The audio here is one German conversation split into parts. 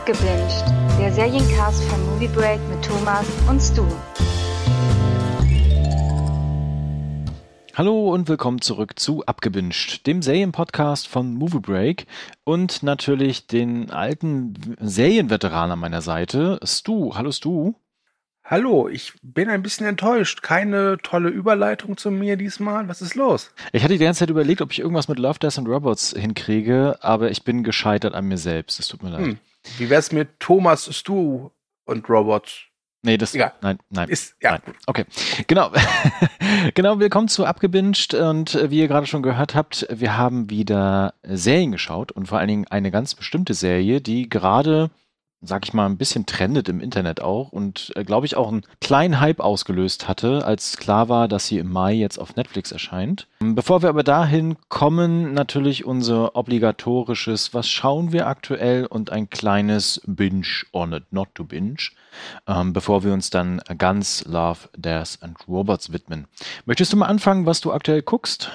Abgebinged, der Seriencast von Movie Break mit Thomas und Stu. Hallo und willkommen zurück zu Abgebinged, dem Serienpodcast von Movie Break und natürlich den alten Serienveteran an meiner Seite, Stu. Hallo Stu. Hallo, ich bin ein bisschen enttäuscht. Keine tolle Überleitung zu mir diesmal. Was ist los? Ich hatte die ganze Zeit überlegt, ob ich irgendwas mit Love, Death and Robots hinkriege, aber ich bin gescheitert an mir selbst. Es tut mir leid. Hm. Wie wär's mit Thomas, Stu und Robots? Nee, das Egal. nein, nein. Ist ja nein. Okay. Genau. genau, willkommen zu abgebinged und äh, wie ihr gerade schon gehört habt, wir haben wieder Serien geschaut und vor allen Dingen eine ganz bestimmte Serie, die gerade sag ich mal, ein bisschen trendet im Internet auch und äh, glaube ich auch einen kleinen Hype ausgelöst hatte, als klar war, dass sie im Mai jetzt auf Netflix erscheint. Bevor wir aber dahin kommen, natürlich unser obligatorisches, was schauen wir aktuell und ein kleines Binge on it, not to binge, ähm, bevor wir uns dann ganz Love, Death and Robots widmen. Möchtest du mal anfangen, was du aktuell guckst?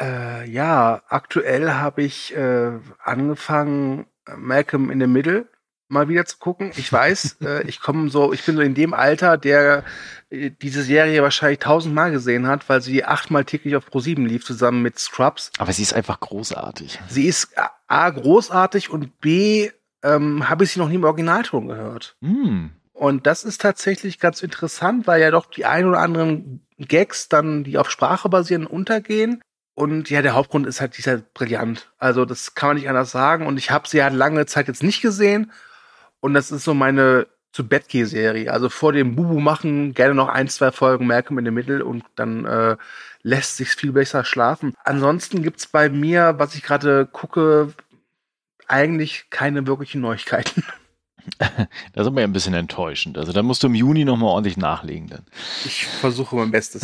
Äh, ja, aktuell habe ich äh, angefangen Malcolm in the Middle mal wieder zu gucken. Ich weiß, äh, ich komme so, ich bin so in dem Alter, der äh, diese Serie wahrscheinlich tausendmal gesehen hat, weil sie achtmal täglich auf Pro7 lief, zusammen mit Scrubs. Aber sie ist einfach großartig. Sie ist A, großartig und B, ähm, habe ich sie noch nie im Originalton gehört. Mm. Und das ist tatsächlich ganz interessant, weil ja doch die ein oder anderen Gags dann, die auf Sprache basieren, untergehen. Und ja, der Hauptgrund ist halt dieser brillant. Also das kann man nicht anders sagen. Und ich habe sie ja lange Zeit jetzt nicht gesehen und das ist so meine zu Bettgeh-Serie. Also vor dem Bubu machen gerne noch ein, zwei Folgen Malcolm in the Middle und dann äh, lässt sich viel besser schlafen. Ansonsten gibt's bei mir, was ich gerade gucke, eigentlich keine wirklichen Neuigkeiten. Das ist aber ja ein bisschen enttäuschend. Also da musst du im Juni nochmal ordentlich nachlegen. Dann. Ich versuche mein Bestes.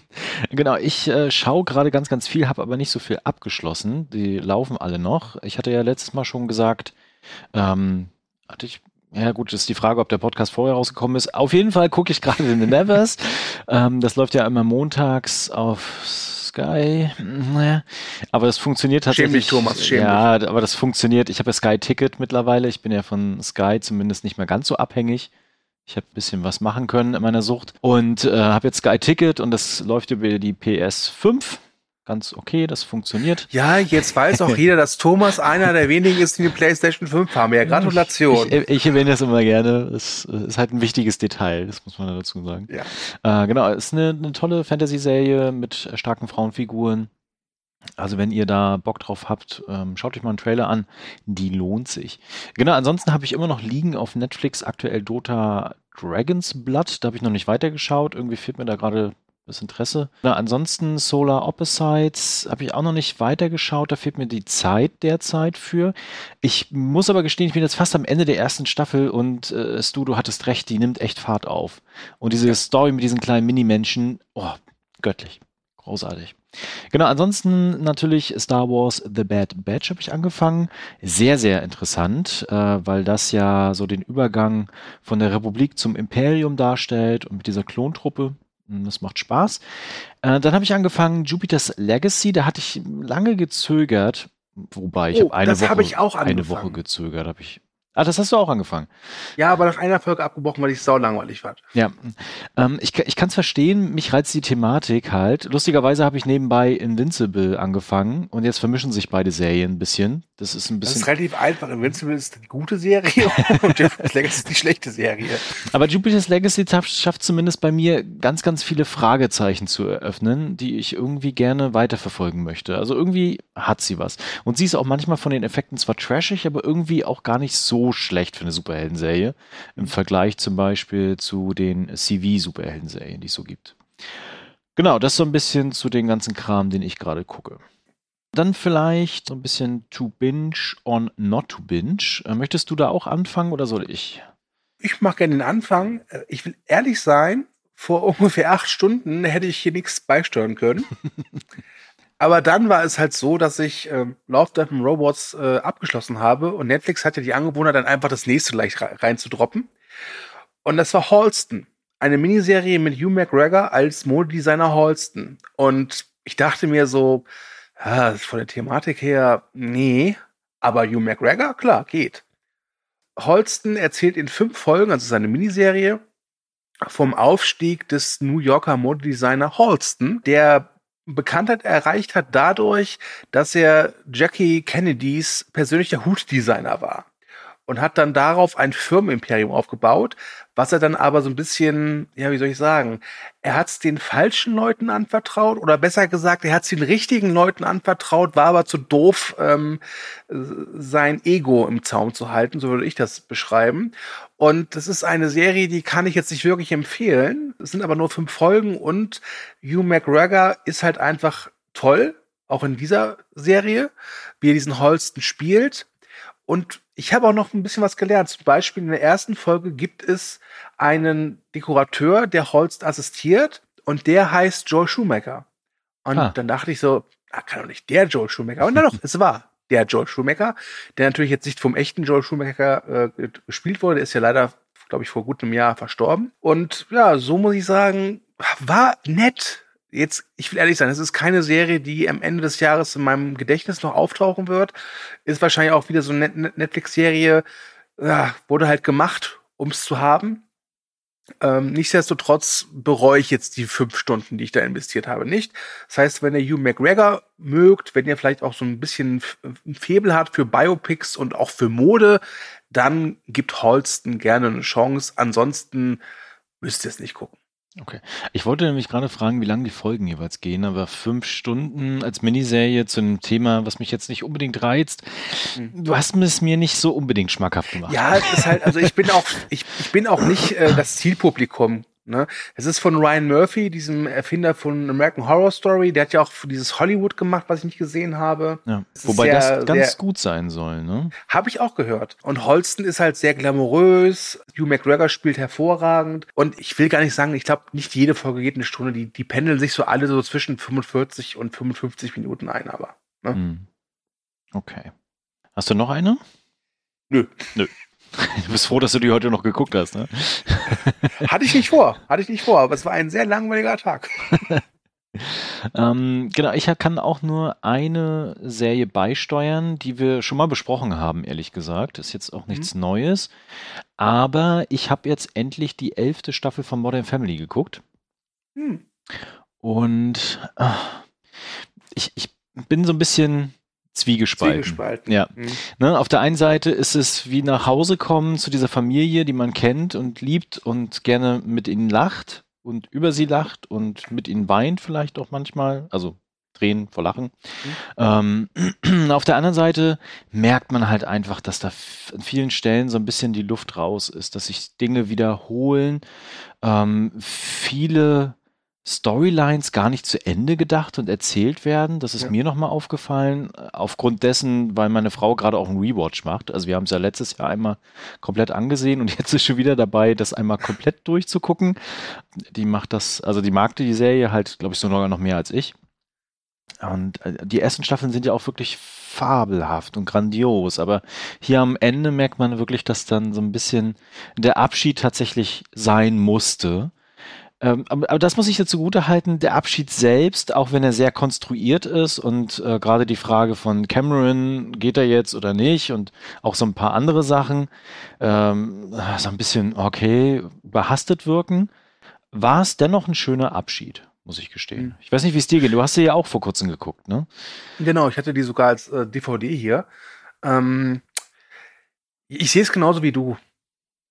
genau, ich äh, schaue gerade ganz, ganz viel, habe aber nicht so viel abgeschlossen. Die laufen alle noch. Ich hatte ja letztes Mal schon gesagt, ähm, hatte ich ja gut, ist die Frage, ob der Podcast vorher rausgekommen ist. Auf jeden Fall gucke ich gerade in The Nevers. ähm, das läuft ja immer montags auf Sky. Aber das funktioniert tatsächlich. Schäm dich, Thomas, schäm Ja, aber das funktioniert. Ich habe ja Sky Ticket mittlerweile. Ich bin ja von Sky zumindest nicht mehr ganz so abhängig. Ich habe ein bisschen was machen können in meiner Sucht und äh, habe jetzt Sky Ticket und das läuft über die PS5 ganz okay, das funktioniert. Ja, jetzt weiß auch jeder, dass Thomas einer der wenigen ist, die eine PlayStation 5 haben. Ja, Gratulation. Ich, ich, ich erwähne das immer gerne. Es ist halt ein wichtiges Detail, das muss man dazu sagen. Ja. Äh, genau, es ist eine, eine tolle Fantasy-Serie mit starken Frauenfiguren. Also wenn ihr da Bock drauf habt, ähm, schaut euch mal einen Trailer an. Die lohnt sich. Genau, ansonsten habe ich immer noch liegen auf Netflix aktuell Dota Dragon's Blood. Da habe ich noch nicht weitergeschaut. Irgendwie fehlt mir da gerade das Interesse. Na, ansonsten Solar Opposites habe ich auch noch nicht weitergeschaut. Da fehlt mir die Zeit derzeit für. Ich muss aber gestehen, ich bin jetzt fast am Ende der ersten Staffel und äh, Stu, du hattest recht, die nimmt echt Fahrt auf. Und diese ja. Story mit diesen kleinen Minimenschen, oh, göttlich. Großartig. Genau, ansonsten natürlich Star Wars The Bad Batch habe ich angefangen. Sehr, sehr interessant, äh, weil das ja so den Übergang von der Republik zum Imperium darstellt und mit dieser Klontruppe das macht Spaß. Äh, dann habe ich angefangen Jupiter's Legacy. Da hatte ich lange gezögert. Wobei, ich oh, habe eine, Woche, hab ich eine Woche gezögert. Habe ich Ah, das hast du auch angefangen. Ja, aber nach einer Folge abgebrochen, weil ich es sau langweilig fand. Ja, ähm, ich, ich kann es verstehen, mich reizt die Thematik halt. Lustigerweise habe ich nebenbei Invincible angefangen und jetzt vermischen sich beide Serien ein bisschen. Das ist ein bisschen. Das ist relativ einfach. Invincible ist die gute Serie und Jupiter's Legacy ist die schlechte Serie. Aber Jupiter's Legacy schafft zumindest bei mir ganz, ganz viele Fragezeichen zu eröffnen, die ich irgendwie gerne weiterverfolgen möchte. Also irgendwie hat sie was. Und sie ist auch manchmal von den Effekten zwar trashig, aber irgendwie auch gar nicht so schlecht für eine Superhelden-Serie im Vergleich zum Beispiel zu den CV-Superhelden-Serien, die es so gibt. Genau, das so ein bisschen zu den ganzen Kram, den ich gerade gucke. Dann vielleicht so ein bisschen to binge on not to binge. Äh, möchtest du da auch anfangen oder soll ich? Ich mache gerne den Anfang. Äh, ich will ehrlich sein, vor ungefähr acht Stunden hätte ich hier nichts beisteuern können. Aber dann war es halt so, dass ich äh, Love, Death and Robots äh, abgeschlossen habe und Netflix hatte die Angewohnheit, dann einfach das nächste gleich reinzudroppen. Und das war Halston. Eine Miniserie mit Hugh McGregor als Modedesigner Halston. Und ich dachte mir so, ah, von der Thematik her, nee. Aber Hugh McGregor, klar, geht. Holston erzählt in fünf Folgen, also seine Miniserie, vom Aufstieg des New Yorker Modedesigner Holston, der Bekanntheit erreicht hat dadurch, dass er Jackie Kennedys persönlicher Hutdesigner war und hat dann darauf ein Firmenimperium aufgebaut, was er dann aber so ein bisschen, ja, wie soll ich sagen, er hat es den falschen Leuten anvertraut oder besser gesagt, er hat es den richtigen Leuten anvertraut, war aber zu doof, ähm, sein Ego im Zaum zu halten, so würde ich das beschreiben. Und das ist eine Serie, die kann ich jetzt nicht wirklich empfehlen. Es sind aber nur fünf Folgen und Hugh McGregor ist halt einfach toll, auch in dieser Serie, wie er diesen Holsten spielt. Und ich habe auch noch ein bisschen was gelernt. Zum Beispiel in der ersten Folge gibt es einen Dekorateur, der Holst assistiert und der heißt Joel Schumacher. Und ah. dann dachte ich so, ah, kann doch nicht der Joel Schumacher. Und dann doch, es war der Joel Schumacher, der natürlich jetzt nicht vom echten Joel Schumacher äh, gespielt wurde, der ist ja leider, glaube ich, vor gut einem Jahr verstorben. Und ja, so muss ich sagen, war nett jetzt, ich will ehrlich sein, es ist keine Serie, die am Ende des Jahres in meinem Gedächtnis noch auftauchen wird. Ist wahrscheinlich auch wieder so eine Netflix-Serie, ja, wurde halt gemacht, um es zu haben. Ähm, nichtsdestotrotz bereue ich jetzt die fünf Stunden, die ich da investiert habe, nicht. Das heißt, wenn ihr Hugh McGregor mögt, wenn ihr vielleicht auch so ein bisschen ein Febel hat für Biopics und auch für Mode, dann gibt Holsten gerne eine Chance. Ansonsten müsst ihr es nicht gucken. Okay. Ich wollte nämlich gerade fragen, wie lange die Folgen jeweils gehen, aber fünf Stunden als Miniserie zu einem Thema, was mich jetzt nicht unbedingt reizt. Hm. Du hast es mir nicht so unbedingt schmackhaft gemacht. Ja, es ist halt, also ich bin auch, ich, ich bin auch nicht äh, das Zielpublikum Ne? Es ist von Ryan Murphy, diesem Erfinder von American Horror Story. Der hat ja auch dieses Hollywood gemacht, was ich nicht gesehen habe. Ja. Wobei sehr, das ganz sehr, gut sein soll. Ne? Habe ich auch gehört. Und Holston ist halt sehr glamourös. Hugh McGregor spielt hervorragend. Und ich will gar nicht sagen, ich glaube, nicht jede Folge geht eine Stunde. Die, die pendeln sich so alle so zwischen 45 und 55 Minuten ein, aber. Ne? Hm. Okay. Hast du noch eine? Nö. Nö. Du bist froh, dass du die heute noch geguckt hast, ne? Hatte ich nicht vor, hatte ich nicht vor, aber es war ein sehr langweiliger Tag. ähm, genau, ich kann auch nur eine Serie beisteuern, die wir schon mal besprochen haben, ehrlich gesagt. Ist jetzt auch nichts mhm. Neues. Aber ich habe jetzt endlich die elfte Staffel von Modern Family geguckt. Mhm. Und ach, ich, ich bin so ein bisschen Zwiegespalten. Zwiegespalten. Ja. Mhm. Ne, auf der einen Seite ist es wie nach Hause kommen zu dieser Familie, die man kennt und liebt und gerne mit ihnen lacht und über sie lacht und mit ihnen weint vielleicht auch manchmal, also Tränen vor Lachen. Mhm. Ähm, auf der anderen Seite merkt man halt einfach, dass da an vielen Stellen so ein bisschen die Luft raus ist, dass sich Dinge wiederholen. Ähm, viele Storylines gar nicht zu Ende gedacht und erzählt werden. Das ist ja. mir nochmal aufgefallen. Aufgrund dessen, weil meine Frau gerade auch einen Rewatch macht. Also wir haben es ja letztes Jahr einmal komplett angesehen und jetzt ist schon wieder dabei, das einmal komplett durchzugucken. Die macht das, also die mag die Serie halt, glaube ich, sogar noch mehr als ich. Und äh, die ersten Staffeln sind ja auch wirklich fabelhaft und grandios. Aber hier am Ende merkt man wirklich, dass dann so ein bisschen der Abschied tatsächlich sein musste ähm, aber, aber, das muss ich dazu gut halten, der Abschied selbst, auch wenn er sehr konstruiert ist und äh, gerade die Frage von Cameron, geht er jetzt oder nicht und auch so ein paar andere Sachen, ähm, so ein bisschen, okay, überhastet wirken, war es dennoch ein schöner Abschied, muss ich gestehen. Mhm. Ich weiß nicht, wie es dir geht. Du hast sie ja auch vor kurzem geguckt, ne? Genau, ich hatte die sogar als äh, DVD hier. Ähm, ich sehe es genauso wie du.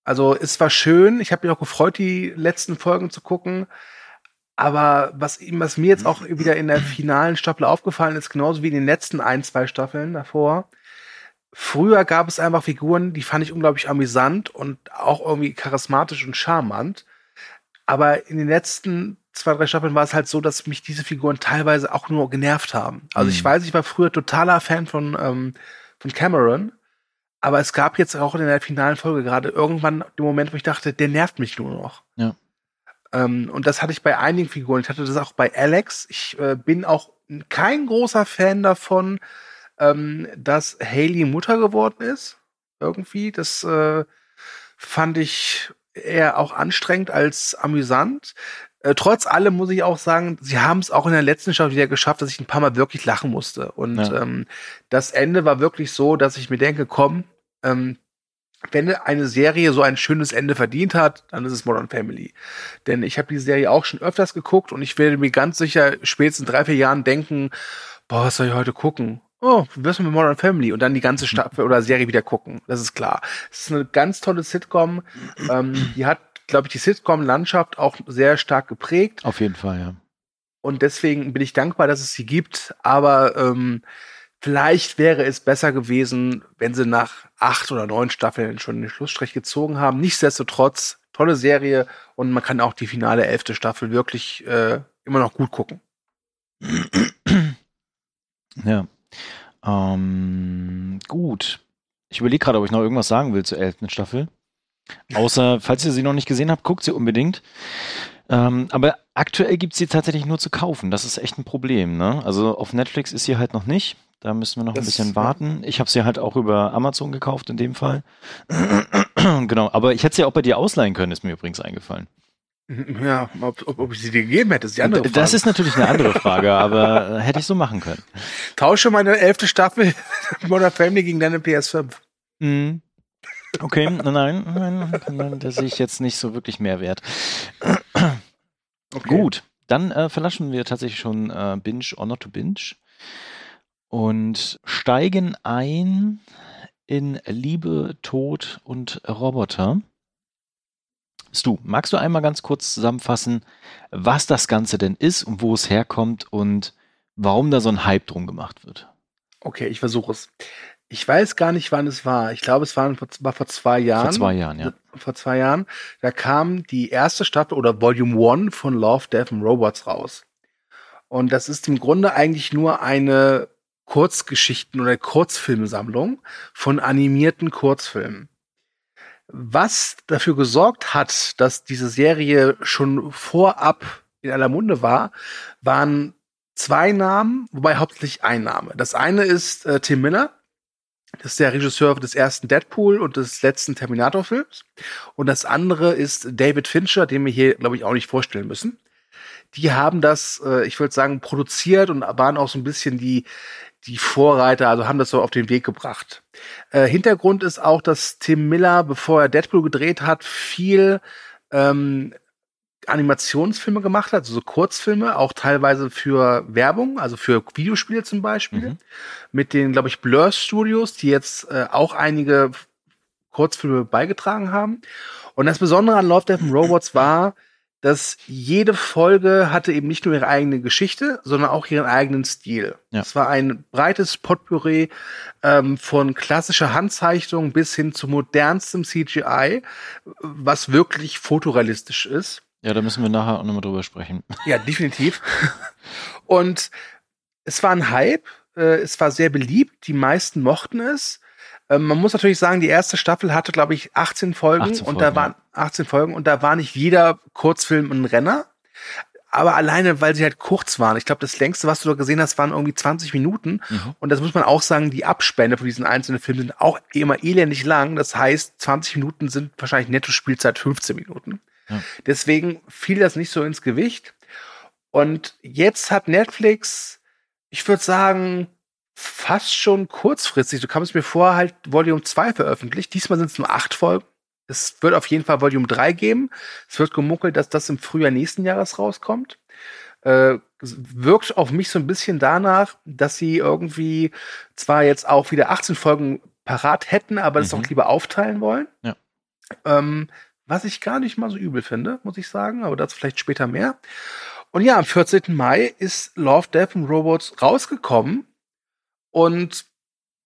Also es war schön, ich habe mich auch gefreut, die letzten Folgen zu gucken. Aber was, was mir jetzt auch wieder in der finalen Staffel aufgefallen ist, genauso wie in den letzten ein, zwei Staffeln davor, früher gab es einfach Figuren, die fand ich unglaublich amüsant und auch irgendwie charismatisch und charmant. Aber in den letzten zwei, drei Staffeln war es halt so, dass mich diese Figuren teilweise auch nur genervt haben. Also mhm. ich weiß, ich war früher totaler Fan von, ähm, von Cameron aber es gab jetzt auch in der finalen Folge gerade irgendwann den Moment, wo ich dachte, der nervt mich nur noch. Ja. Ähm, und das hatte ich bei einigen Figuren. Ich hatte das auch bei Alex. Ich äh, bin auch kein großer Fan davon, ähm, dass Haley Mutter geworden ist. Irgendwie. Das äh, fand ich eher auch anstrengend als amüsant. Äh, trotz allem muss ich auch sagen, sie haben es auch in der letzten Staffel wieder geschafft, dass ich ein paar Mal wirklich lachen musste. Und ja. ähm, das Ende war wirklich so, dass ich mir denke, komm, ähm, wenn eine Serie so ein schönes Ende verdient hat, dann ist es Modern Family. Denn ich habe die Serie auch schon öfters geguckt und ich werde mir ganz sicher spätestens drei, vier Jahren denken, boah, was soll ich heute gucken? Oh, wirst du mit Modern Family und dann die ganze Staffel oder Serie wieder gucken. Das ist klar. Es ist eine ganz tolle Sitcom. Ähm, die hat, glaube ich, die Sitcom-Landschaft auch sehr stark geprägt. Auf jeden Fall, ja. Und deswegen bin ich dankbar, dass es sie gibt. Aber ähm, vielleicht wäre es besser gewesen, wenn sie nach acht oder neun Staffeln schon den Schlussstrich gezogen haben. Nichtsdestotrotz, tolle Serie und man kann auch die finale elfte Staffel wirklich äh, immer noch gut gucken. Ja. Ähm, gut. Ich überlege gerade, ob ich noch irgendwas sagen will zur elften Staffel. Außer, falls ihr sie noch nicht gesehen habt, guckt sie unbedingt. Ähm, aber aktuell gibt es sie tatsächlich nur zu kaufen. Das ist echt ein Problem. Ne? Also auf Netflix ist sie halt noch nicht. Da müssen wir noch das, ein bisschen warten. Ich habe sie halt auch über Amazon gekauft in dem Fall. genau, aber ich hätte sie auch bei dir ausleihen können, ist mir übrigens eingefallen. Ja, ob, ob, ob ich sie dir gegeben hätte, ist die andere Frage. Das ist natürlich eine andere Frage, aber hätte ich so machen können. Tausche meine elfte Staffel Modern Family gegen deine PS5. Mhm. Okay, nein, nein, nein, da sehe ich jetzt nicht so wirklich Mehrwert. Okay. Gut, dann äh, verlassen wir tatsächlich schon äh, Binge or Not to Binge und steigen ein in Liebe, Tod und Roboter. Stu, magst du einmal ganz kurz zusammenfassen, was das Ganze denn ist und wo es herkommt und warum da so ein Hype drum gemacht wird? Okay, ich versuche es. Ich weiß gar nicht, wann es war. Ich glaube, es war, war vor zwei Jahren. Vor zwei Jahren, ja. Vor zwei Jahren. Da kam die erste Staffel oder Volume One von Love, Death and Robots raus. Und das ist im Grunde eigentlich nur eine Kurzgeschichten- oder Kurzfilmsammlung von animierten Kurzfilmen. Was dafür gesorgt hat, dass diese Serie schon vorab in aller Munde war, waren zwei Namen, wobei hauptsächlich ein Name. Das eine ist äh, Tim Miller, das ist der Regisseur des ersten Deadpool und des letzten Terminator-Films. Und das andere ist David Fincher, den wir hier, glaube ich, auch nicht vorstellen müssen. Die haben das, äh, ich würde sagen, produziert und waren auch so ein bisschen die, die Vorreiter, also haben das so auf den Weg gebracht. Äh, Hintergrund ist auch, dass Tim Miller, bevor er Deadpool gedreht hat, viel ähm, Animationsfilme gemacht hat, also so Kurzfilme, auch teilweise für Werbung, also für Videospiele zum Beispiel, mhm. mit den, glaube ich, Blur Studios, die jetzt äh, auch einige Kurzfilme beigetragen haben. Und das Besondere an Love, Death and Robots war, dass jede Folge hatte eben nicht nur ihre eigene Geschichte, sondern auch ihren eigenen Stil. Ja. Es war ein breites Potpourri ähm, von klassischer Handzeichnung bis hin zu modernstem CGI, was wirklich fotorealistisch ist. Ja, da müssen wir nachher auch nochmal drüber sprechen. Ja, definitiv. Und es war ein Hype, äh, es war sehr beliebt, die meisten mochten es. Ähm, man muss natürlich sagen, die erste Staffel hatte, glaube ich, 18 Folgen 18 und da waren 18 Folgen und da war nicht jeder Kurzfilm ein Renner. Aber alleine, weil sie halt kurz waren. Ich glaube, das längste, was du da gesehen hast, waren irgendwie 20 Minuten. Mhm. Und das muss man auch sagen, die Abspänne von diesen einzelnen Filmen sind auch immer elendig lang. Das heißt, 20 Minuten sind wahrscheinlich Netto-Spielzeit 15 Minuten. Ja. Deswegen fiel das nicht so ins Gewicht. Und jetzt hat Netflix, ich würde sagen, fast schon kurzfristig, so kam es mir vor, halt Volume 2 veröffentlicht. Diesmal sind es nur acht Folgen. Es wird auf jeden Fall Volume 3 geben. Es wird gemunkelt, dass das im Frühjahr nächsten Jahres rauskommt. Äh, wirkt auf mich so ein bisschen danach, dass sie irgendwie zwar jetzt auch wieder 18 Folgen parat hätten, aber mhm. das doch lieber aufteilen wollen. Ja. Ähm, was ich gar nicht mal so übel finde, muss ich sagen, aber dazu vielleicht später mehr. Und ja, am 14. Mai ist Love, Death and Robots rausgekommen und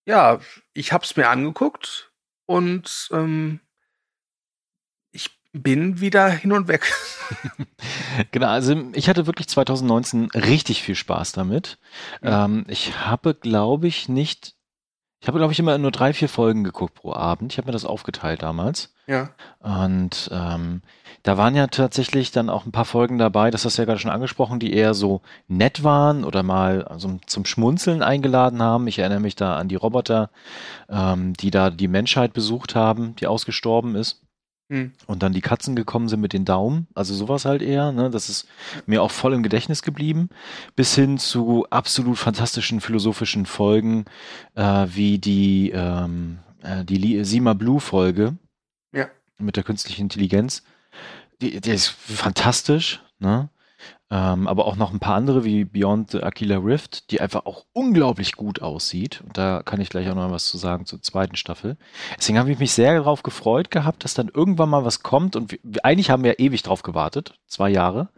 ja, ich habe es mir angeguckt und ähm, ich bin wieder hin und weg. genau, also ich hatte wirklich 2019 richtig viel Spaß damit. Ja. Ähm, ich habe, glaube ich, nicht ich habe, glaube ich, immer nur drei, vier Folgen geguckt pro Abend. Ich habe mir das aufgeteilt damals. Ja. Und ähm, da waren ja tatsächlich dann auch ein paar Folgen dabei, das hast du ja gerade schon angesprochen, die eher so nett waren oder mal also zum Schmunzeln eingeladen haben. Ich erinnere mich da an die Roboter, ähm, die da die Menschheit besucht haben, die ausgestorben ist. Hm. Und dann die Katzen gekommen sind mit den Daumen, also sowas halt eher, ne? Das ist mir auch voll im Gedächtnis geblieben, bis hin zu absolut fantastischen philosophischen Folgen, äh, wie die, ähm, äh, die Sima Blue Folge. Ja. Mit der künstlichen Intelligenz. Die, die ist fantastisch, ne? Ähm, aber auch noch ein paar andere wie Beyond the Aquila Rift, die einfach auch unglaublich gut aussieht. Und da kann ich gleich auch noch was zu sagen zur zweiten Staffel. Deswegen habe ich mich sehr darauf gefreut gehabt, dass dann irgendwann mal was kommt. Und wir, eigentlich haben wir ewig drauf gewartet, zwei Jahre.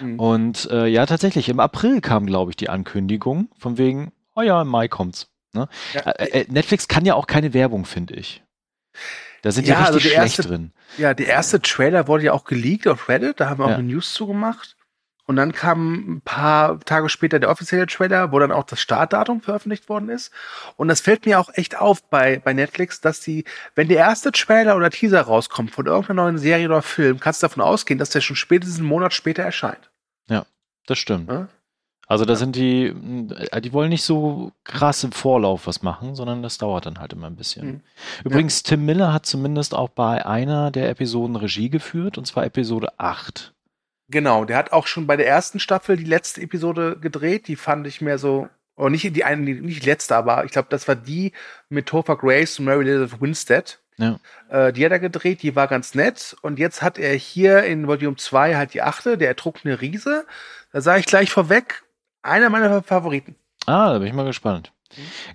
Mhm. Und äh, ja, tatsächlich, im April kam, glaube ich, die Ankündigung, von wegen, oh ja, im Mai kommt's. Ne? Ja. Äh, äh, Netflix kann ja auch keine Werbung, finde ich. Da sind ja, die also richtig also schlecht erste, drin. Ja, der erste Trailer wurde ja auch geleakt auf Reddit, da haben wir auch ja. eine News zugemacht. Und dann kam ein paar Tage später der offizielle Trailer, wo dann auch das Startdatum veröffentlicht worden ist. Und das fällt mir auch echt auf bei, bei Netflix, dass die, wenn der erste Trailer oder Teaser rauskommt von irgendeiner neuen Serie oder Film, kannst du davon ausgehen, dass der schon spätestens einen Monat später erscheint. Ja, das stimmt. Ja? Also da ja. sind die, äh, die wollen nicht so krass im Vorlauf was machen, sondern das dauert dann halt immer ein bisschen. Mhm. Übrigens, ja. Tim Miller hat zumindest auch bei einer der Episoden Regie geführt, und zwar Episode 8. Genau, der hat auch schon bei der ersten Staffel die letzte Episode gedreht. Die fand ich mehr so, oder nicht die eine, nicht die letzte, aber ich glaube, das war die mit Topher Grace und Mary Elizabeth Winstead. Ja. Äh, die hat er gedreht, die war ganz nett. Und jetzt hat er hier in Volume 2 halt die achte, der ertrunkene Riese. Da sage ich gleich vorweg, einer meiner Favoriten. Ah, da bin ich mal gespannt.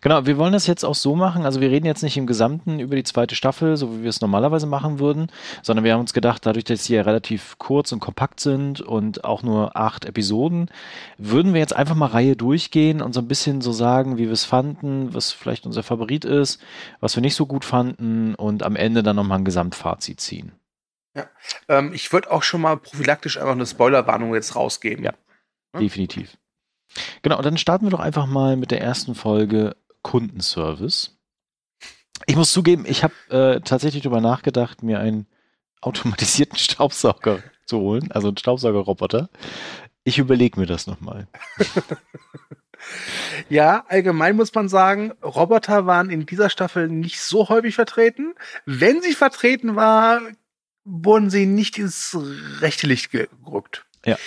Genau, wir wollen das jetzt auch so machen. Also wir reden jetzt nicht im Gesamten über die zweite Staffel, so wie wir es normalerweise machen würden, sondern wir haben uns gedacht, dadurch, dass sie ja relativ kurz und kompakt sind und auch nur acht Episoden, würden wir jetzt einfach mal Reihe durchgehen und so ein bisschen so sagen, wie wir es fanden, was vielleicht unser Favorit ist, was wir nicht so gut fanden und am Ende dann nochmal ein Gesamtfazit ziehen. Ja, ähm, ich würde auch schon mal prophylaktisch einfach eine Spoilerwarnung jetzt rausgeben. Ja, hm? definitiv. Genau, dann starten wir doch einfach mal mit der ersten Folge Kundenservice. Ich muss zugeben, ich habe äh, tatsächlich darüber nachgedacht, mir einen automatisierten Staubsauger zu holen, also einen Staubsaugerroboter. Ich überlege mir das nochmal. ja, allgemein muss man sagen, Roboter waren in dieser Staffel nicht so häufig vertreten. Wenn sie vertreten war, wurden sie nicht ins rechte Licht gerückt. Ja.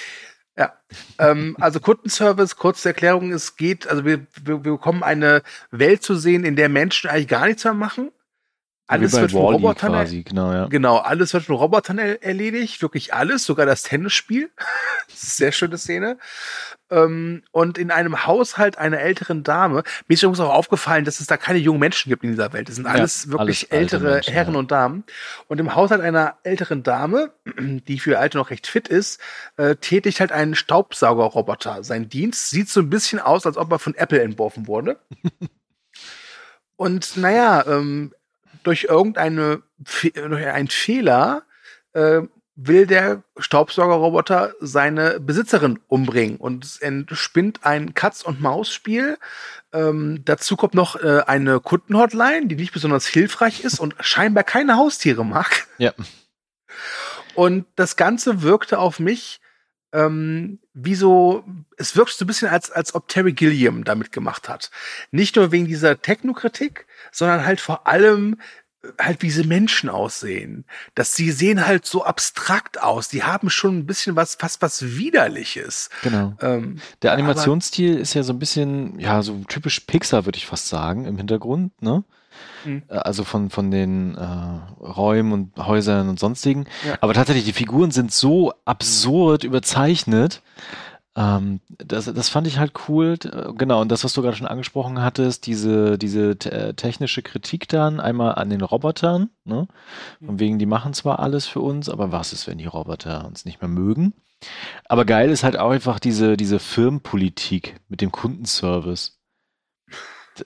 Ja, ähm, also Kundenservice, kurze Erklärung, es geht, also wir, wir, wir bekommen eine Welt zu sehen, in der Menschen eigentlich gar nichts mehr machen. Alles wird von Robotern quasi, genau, ja. genau, alles wird von Robotern er erledigt, wirklich alles, sogar das Tennisspiel. sehr schöne Szene. Ähm, und in einem Haushalt einer älteren Dame, mir ist übrigens auch aufgefallen, dass es da keine jungen Menschen gibt in dieser Welt. Das sind alles ja, wirklich alles ältere Menschen, Herren ja. und Damen. Und im Haushalt einer älteren Dame, die für Alte noch recht fit ist, äh, tätigt halt einen Staubsaugerroboter. Sein Dienst sieht so ein bisschen aus, als ob er von Apple entworfen wurde. und naja, ähm, durch irgendeine durch einen Fehler äh, will der Staubsaugerroboter seine Besitzerin umbringen und es entspinnt ein Katz- und Maus-Spiel. Ähm, dazu kommt noch äh, eine Kundenhotline, die nicht besonders hilfreich ist und scheinbar keine Haustiere mag. Ja. Und das Ganze wirkte auf mich ähm, wie so, es wirkt so ein bisschen als, als ob Terry Gilliam damit gemacht hat. Nicht nur wegen dieser Technokritik, sondern halt vor allem halt wie diese Menschen aussehen. Dass sie sehen halt so abstrakt aus. Die haben schon ein bisschen was, fast was Widerliches. Genau. Ähm, Der Animationsstil ist ja so ein bisschen, ja, so typisch Pixar, würde ich fast sagen, im Hintergrund, ne? Mhm. Also von, von den äh, Räumen und Häusern und sonstigen. Ja. Aber tatsächlich, die Figuren sind so absurd überzeichnet, ähm, das, das fand ich halt cool. Genau, und das, was du gerade schon angesprochen hattest, diese, diese äh, technische Kritik dann einmal an den Robotern, ne? Von wegen, die machen zwar alles für uns, aber was ist, wenn die Roboter uns nicht mehr mögen? Aber geil ist halt auch einfach diese, diese Firmenpolitik mit dem Kundenservice.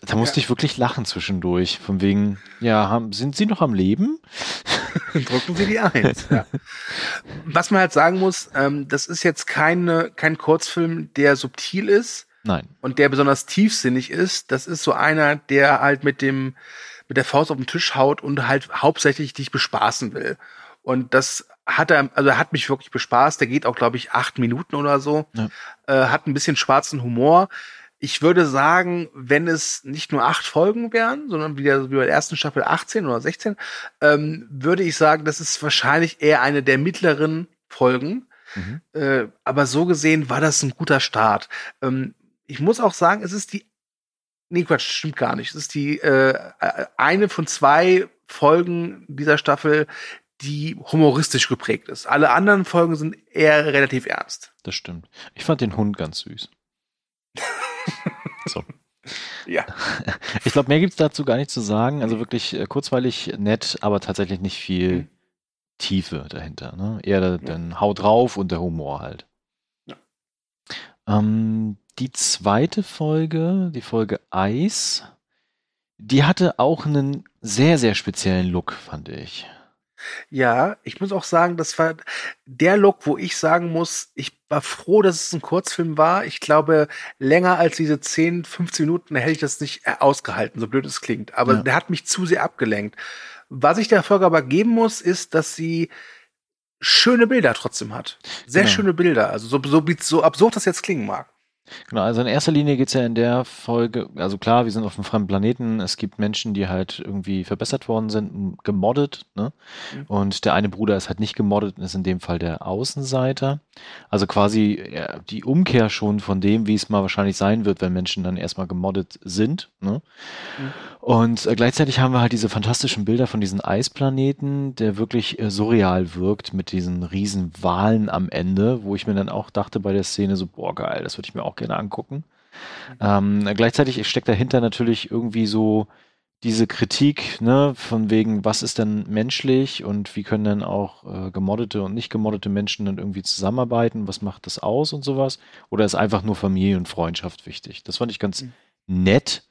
Da musste ja. ich wirklich lachen zwischendurch. Von wegen, ja, haben, sind Sie noch am Leben? Drücken Sie die Eins. Ja. Was man halt sagen muss, ähm, das ist jetzt keine, kein Kurzfilm, der subtil ist. Nein. Und der besonders tiefsinnig ist. Das ist so einer, der halt mit dem, mit der Faust auf den Tisch haut und halt hauptsächlich dich bespaßen will. Und das hat er, also er hat mich wirklich bespaßt. Der geht auch, glaube ich, acht Minuten oder so. Ja. Äh, hat ein bisschen schwarzen Humor ich würde sagen, wenn es nicht nur acht Folgen wären, sondern wieder wie bei der ersten Staffel 18 oder 16, ähm, würde ich sagen, das ist wahrscheinlich eher eine der mittleren Folgen. Mhm. Äh, aber so gesehen war das ein guter Start. Ähm, ich muss auch sagen, es ist die Nee, Quatsch, stimmt gar nicht. Es ist die äh, eine von zwei Folgen dieser Staffel, die humoristisch geprägt ist. Alle anderen Folgen sind eher relativ ernst. Das stimmt. Ich fand den Hund ganz süß. so. Ja. Ich glaube, mehr gibt es dazu gar nicht zu sagen. Also wirklich äh, kurzweilig nett, aber tatsächlich nicht viel mhm. Tiefe dahinter. Ne? Eher ja. dann Haut drauf und der Humor halt. Ja. Ähm, die zweite Folge, die Folge Eis, die hatte auch einen sehr, sehr speziellen Look, fand ich. Ja, ich muss auch sagen, das war der Look, wo ich sagen muss, ich war froh, dass es ein Kurzfilm war. Ich glaube, länger als diese 10, 15 Minuten hätte ich das nicht äh, ausgehalten, so blöd es klingt. Aber ja. der hat mich zu sehr abgelenkt. Was ich der Folge aber geben muss, ist, dass sie schöne Bilder trotzdem hat. Sehr genau. schöne Bilder. Also so, so, so absurd das jetzt klingen mag. Genau, also in erster Linie geht's ja in der Folge, also klar, wir sind auf einem fremden Planeten, es gibt Menschen, die halt irgendwie verbessert worden sind, gemoddet, ne? Mhm. Und der eine Bruder ist halt nicht gemoddet und ist in dem Fall der Außenseiter. Also quasi ja, die Umkehr schon von dem, wie es mal wahrscheinlich sein wird, wenn Menschen dann erstmal gemoddet sind, ne? Mhm. Und äh, gleichzeitig haben wir halt diese fantastischen Bilder von diesen Eisplaneten, der wirklich äh, surreal wirkt mit diesen riesen Walen am Ende, wo ich mir dann auch dachte bei der Szene so, boah geil, das würde ich mir auch gerne angucken. Mhm. Ähm, gleichzeitig steckt dahinter natürlich irgendwie so diese Kritik, ne, von wegen, was ist denn menschlich und wie können denn auch äh, gemoddete und nicht gemoddete Menschen dann irgendwie zusammenarbeiten, was macht das aus und sowas? Oder ist einfach nur Familie und Freundschaft wichtig? Das fand ich ganz mhm. nett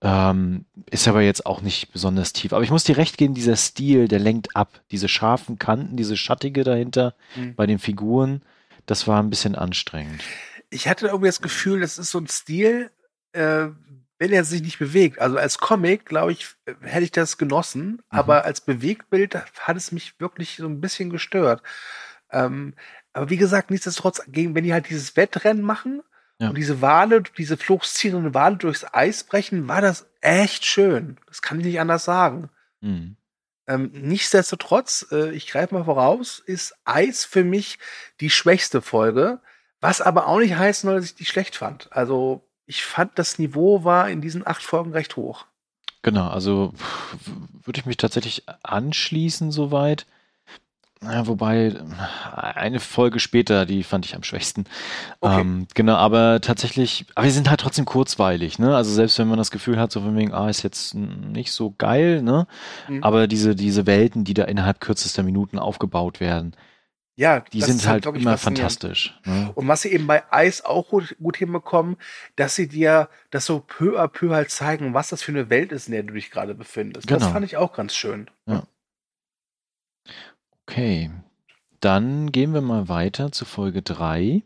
ähm, ist aber jetzt auch nicht besonders tief. Aber ich muss dir recht geben, dieser Stil, der lenkt ab. Diese scharfen Kanten, diese Schattige dahinter mhm. bei den Figuren, das war ein bisschen anstrengend. Ich hatte irgendwie das Gefühl, das ist so ein Stil, äh, wenn er sich nicht bewegt. Also als Comic, glaube ich, hätte ich das genossen, mhm. aber als Bewegtbild hat es mich wirklich so ein bisschen gestört. Ähm, aber wie gesagt, nichtsdestotrotz, wenn die halt dieses Wettrennen machen, ja. Und diese Wale, diese fluchsziehenden Wale durchs Eis brechen, war das echt schön. Das kann ich nicht anders sagen. Mhm. Ähm, nichtsdestotrotz, äh, ich greife mal voraus, ist Eis für mich die schwächste Folge, was aber auch nicht heißt, dass ich die schlecht fand. Also ich fand, das Niveau war in diesen acht Folgen recht hoch. Genau, also würde ich mich tatsächlich anschließen soweit. Ja, wobei, eine Folge später, die fand ich am schwächsten. Okay. Ähm, genau, aber tatsächlich, aber wir sind halt trotzdem kurzweilig, ne? Also selbst wenn man das Gefühl hat, so von wegen, ah, ist jetzt nicht so geil, ne? Mhm. Aber diese, diese Welten, die da innerhalb kürzester Minuten aufgebaut werden, ja, die sind halt, halt immer fantastisch. Ne? Und was sie eben bei Eis auch gut, gut, hinbekommen, dass sie dir das so peu à peu halt zeigen, was das für eine Welt ist, in der du dich gerade befindest. Genau. Das fand ich auch ganz schön. Ja. Okay, dann gehen wir mal weiter zu Folge 3.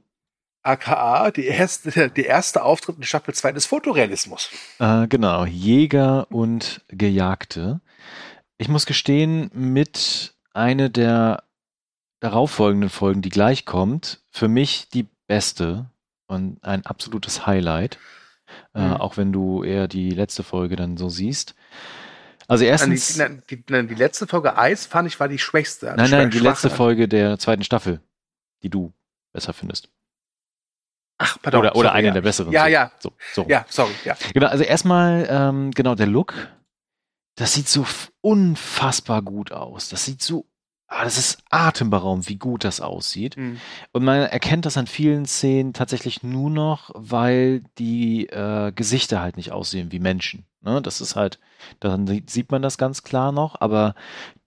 AKA, die erste, der erste Auftritt in Staffel 2 des Fotorealismus. Äh, genau, Jäger und Gejagte. Ich muss gestehen, mit einer der darauffolgenden Folgen, die gleich kommt, für mich die beste und ein absolutes Highlight. Äh, mhm. Äh, auch wenn du eher die letzte Folge dann so siehst. Also erstens. Die, die, die, letzte Folge Eis fand ich war die schwächste. Nein, nein, die letzte Folge der zweiten Staffel, die du besser findest. Ach, pardon. Oder, oder sorry, eine ja. der besseren. Ja, ja. So, so. Ja, sorry, ja. Genau, also erstmal, ähm, genau, der Look, das sieht so unfassbar gut aus. Das sieht so Ah, das ist atemberaubend, wie gut das aussieht. Mhm. Und man erkennt das an vielen Szenen tatsächlich nur noch, weil die äh, Gesichter halt nicht aussehen wie Menschen. Ne? Das ist halt, dann sieht man das ganz klar noch, aber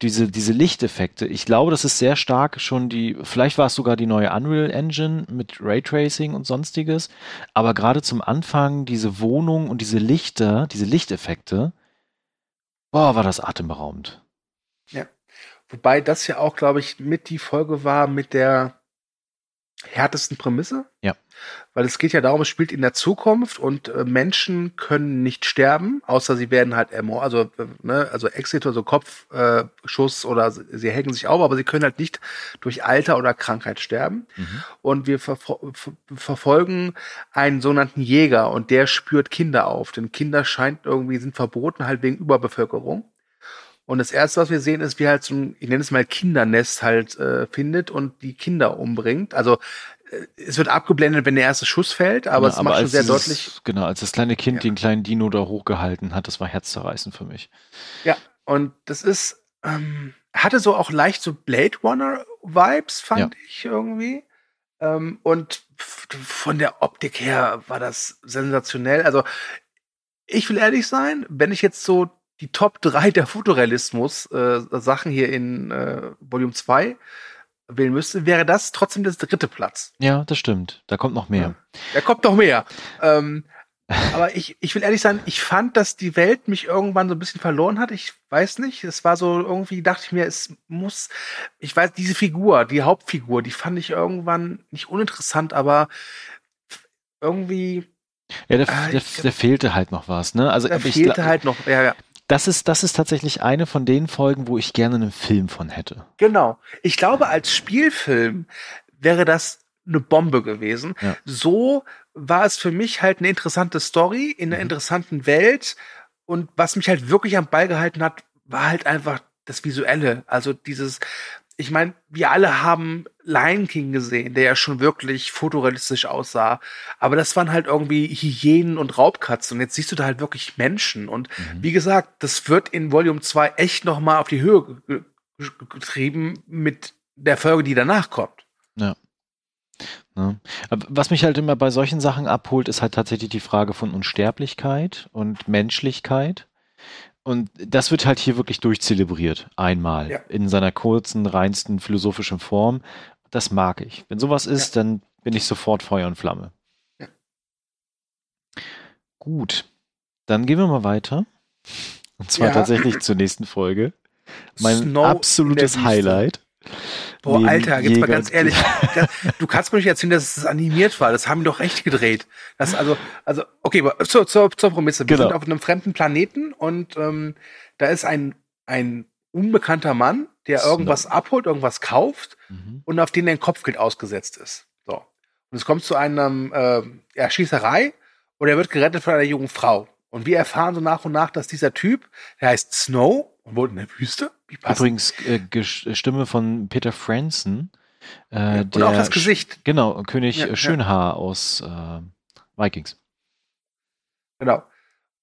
diese, diese Lichteffekte, ich glaube, das ist sehr stark schon die, vielleicht war es sogar die neue Unreal Engine mit Raytracing und sonstiges, aber gerade zum Anfang diese Wohnung und diese Lichter, diese Lichteffekte, boah, war das atemberaubend. Ja. Wobei das ja auch, glaube ich, mit die Folge war mit der härtesten Prämisse. Ja. Weil es geht ja darum, es spielt in der Zukunft und äh, Menschen können nicht sterben, außer sie werden halt ermordet, also, äh, ne, also Exit oder so Kopfschuss äh, oder sie hängen sich auf, aber sie können halt nicht durch Alter oder Krankheit sterben. Mhm. Und wir verfol verfolgen einen sogenannten Jäger und der spürt Kinder auf, denn Kinder scheint irgendwie sind verboten halt wegen Überbevölkerung. Und das erste, was wir sehen, ist, wie halt so ein, ich nenne es mal Kindernest halt äh, findet und die Kinder umbringt. Also es wird abgeblendet, wenn der erste Schuss fällt, aber ja, es aber macht schon sehr dieses, deutlich. Genau, als das kleine Kind ja. den kleinen Dino da hochgehalten hat, das war herzzerreißend für mich. Ja, und das ist, ähm, hatte so auch leicht so Blade Runner Vibes, fand ja. ich irgendwie. Ähm, und von der Optik her war das sensationell. Also, ich will ehrlich sein, wenn ich jetzt so die Top 3 der Fotorealismus-Sachen äh, hier in äh, Volume 2 wählen müsste, wäre das trotzdem der dritte Platz. Ja, das stimmt. Da kommt noch mehr. Ja. Da kommt noch mehr. Ähm, aber ich, ich will ehrlich sein, ich fand, dass die Welt mich irgendwann so ein bisschen verloren hat. Ich weiß nicht. Es war so irgendwie, dachte ich mir, es muss, ich weiß, diese Figur, die Hauptfigur, die fand ich irgendwann nicht uninteressant, aber irgendwie. Ja, der, äh, der, der fehlte halt noch was, ne? Also, da fehlte halt noch, ja, ja. Das ist, das ist tatsächlich eine von den Folgen, wo ich gerne einen Film von hätte. Genau. Ich glaube, als Spielfilm wäre das eine Bombe gewesen. Ja. So war es für mich halt eine interessante Story in einer mhm. interessanten Welt. Und was mich halt wirklich am Ball gehalten hat, war halt einfach das Visuelle. Also dieses, ich meine, wir alle haben Lion King gesehen, der ja schon wirklich fotorealistisch aussah. Aber das waren halt irgendwie Hyänen und Raubkatzen. Und jetzt siehst du da halt wirklich Menschen. Und mhm. wie gesagt, das wird in Volume 2 echt noch mal auf die Höhe getrieben mit der Folge, die danach kommt. Ja. ja. Was mich halt immer bei solchen Sachen abholt, ist halt tatsächlich die Frage von Unsterblichkeit und Menschlichkeit. Und das wird halt hier wirklich durchzelebriert, einmal, ja. in seiner kurzen, reinsten philosophischen Form. Das mag ich. Wenn sowas ist, ja. dann bin ich sofort Feuer und Flamme. Ja. Gut, dann gehen wir mal weiter. Und zwar tatsächlich zur nächsten Folge. Mein Snow absolutes Highlight. Boah, Alter, jetzt mal ganz ehrlich, du kannst mir nicht erzählen, dass es animiert war. Das haben wir doch recht gedreht. Das also, also, okay, zur, zur, zur Prämisse. Wir genau. sind auf einem fremden Planeten und ähm, da ist ein, ein unbekannter Mann, der irgendwas abholt, irgendwas kauft mhm. und auf den ein Kopfgeld ausgesetzt ist. So. Und es kommt zu einem äh, ja, Schießerei und er wird gerettet von einer jungen Frau. Und wir erfahren so nach und nach, dass dieser Typ, der heißt Snow und wohnt in der Wüste. Übrigens äh, Stimme von Peter Franson. Äh, ja, und der, auch das Gesicht. Genau, König ja, Schönhaar ja. aus äh, Vikings. Genau.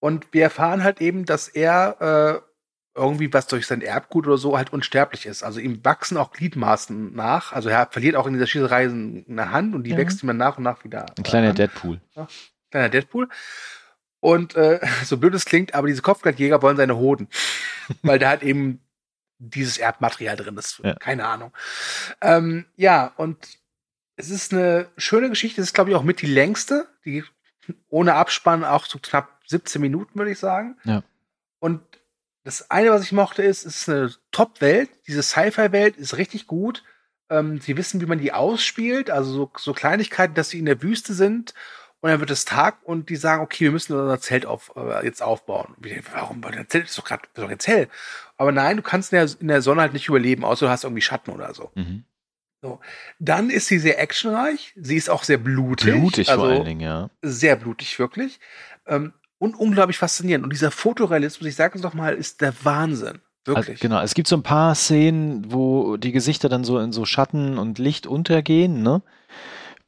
Und wir erfahren halt eben, dass er äh, irgendwie was durch sein Erbgut oder so halt unsterblich ist. Also ihm wachsen auch Gliedmaßen nach. Also er verliert auch in dieser Schießerei eine Hand und die wächst immer nach und nach wieder. Ein kleiner an. Deadpool. kleiner Deadpool. Und äh, so blöd es klingt, aber diese Kopfgeldjäger wollen seine Hoden. weil da halt eben dieses Erdmaterial drin ist. Ja. Keine Ahnung. Ähm, ja, und es ist eine schöne Geschichte. Es ist, glaube ich, auch mit die längste. Die ohne Abspann auch so knapp 17 Minuten, würde ich sagen. Ja. Und das eine, was ich mochte, ist, es ist eine Top-Welt. Diese Sci-Fi-Welt ist richtig gut. Ähm, sie wissen, wie man die ausspielt. Also so, so Kleinigkeiten, dass sie in der Wüste sind und dann wird es Tag und die sagen, okay, wir müssen unser Zelt auf, äh, jetzt aufbauen. Denke, warum? Weil dein Zelt ist doch gerade jetzt hell. Aber nein, du kannst in der, in der, Sonne halt nicht überleben, außer du hast irgendwie Schatten oder so. Mhm. so. Dann ist sie sehr actionreich. Sie ist auch sehr blutig. Blutig also vor allen Dingen, ja. Sehr blutig, wirklich. Ähm, und unglaublich faszinierend. Und dieser Fotorealismus, ich sage es doch mal, ist der Wahnsinn. Wirklich. Also, genau, es gibt so ein paar Szenen, wo die Gesichter dann so in so Schatten und Licht untergehen, ne?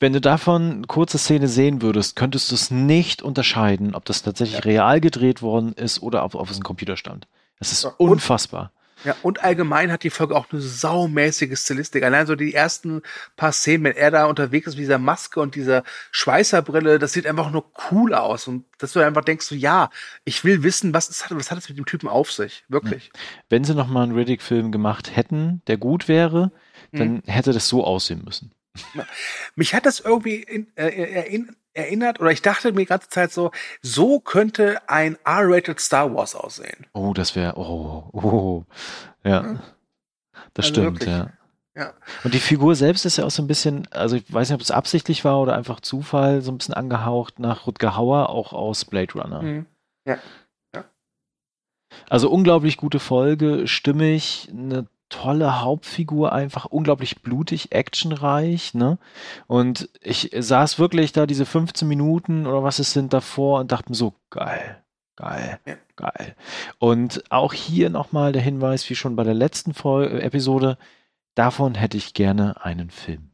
Wenn du davon eine kurze Szene sehen würdest, könntest du es nicht unterscheiden, ob das tatsächlich ja. real gedreht worden ist oder ob, ob es ein Computer stand. Das ist ja, unfassbar. Ja, und allgemein hat die Folge auch eine saumäßige Stilistik. Allein so die ersten paar Szenen, wenn er da unterwegs ist mit dieser Maske und dieser Schweißerbrille, das sieht einfach nur cool aus. Und dass du einfach denkst, so, ja, ich will wissen, was, ist, was hat es mit dem Typen auf sich? Wirklich. Wenn sie nochmal einen Riddick-Film gemacht hätten, der gut wäre, dann mhm. hätte das so aussehen müssen. Mich hat das irgendwie in, äh, in, erinnert, oder ich dachte mir die ganze Zeit so, so könnte ein R-rated Star Wars aussehen. Oh, das wäre, oh, oh, ja. Das also stimmt, wirklich. ja. Ja. Und die Figur selbst ist ja auch so ein bisschen, also ich weiß nicht, ob es absichtlich war oder einfach Zufall, so ein bisschen angehaucht nach Rutger Hauer, auch aus Blade Runner. Mhm. Ja. ja. Also unglaublich gute Folge, stimmig, eine tolle Hauptfigur, einfach unglaublich blutig, actionreich, ne? Und ich saß wirklich da diese 15 Minuten oder was es sind davor und dachte mir so, geil, geil, ja. geil. Und auch hier nochmal der Hinweis, wie schon bei der letzten Folge, Episode, davon hätte ich gerne einen Film.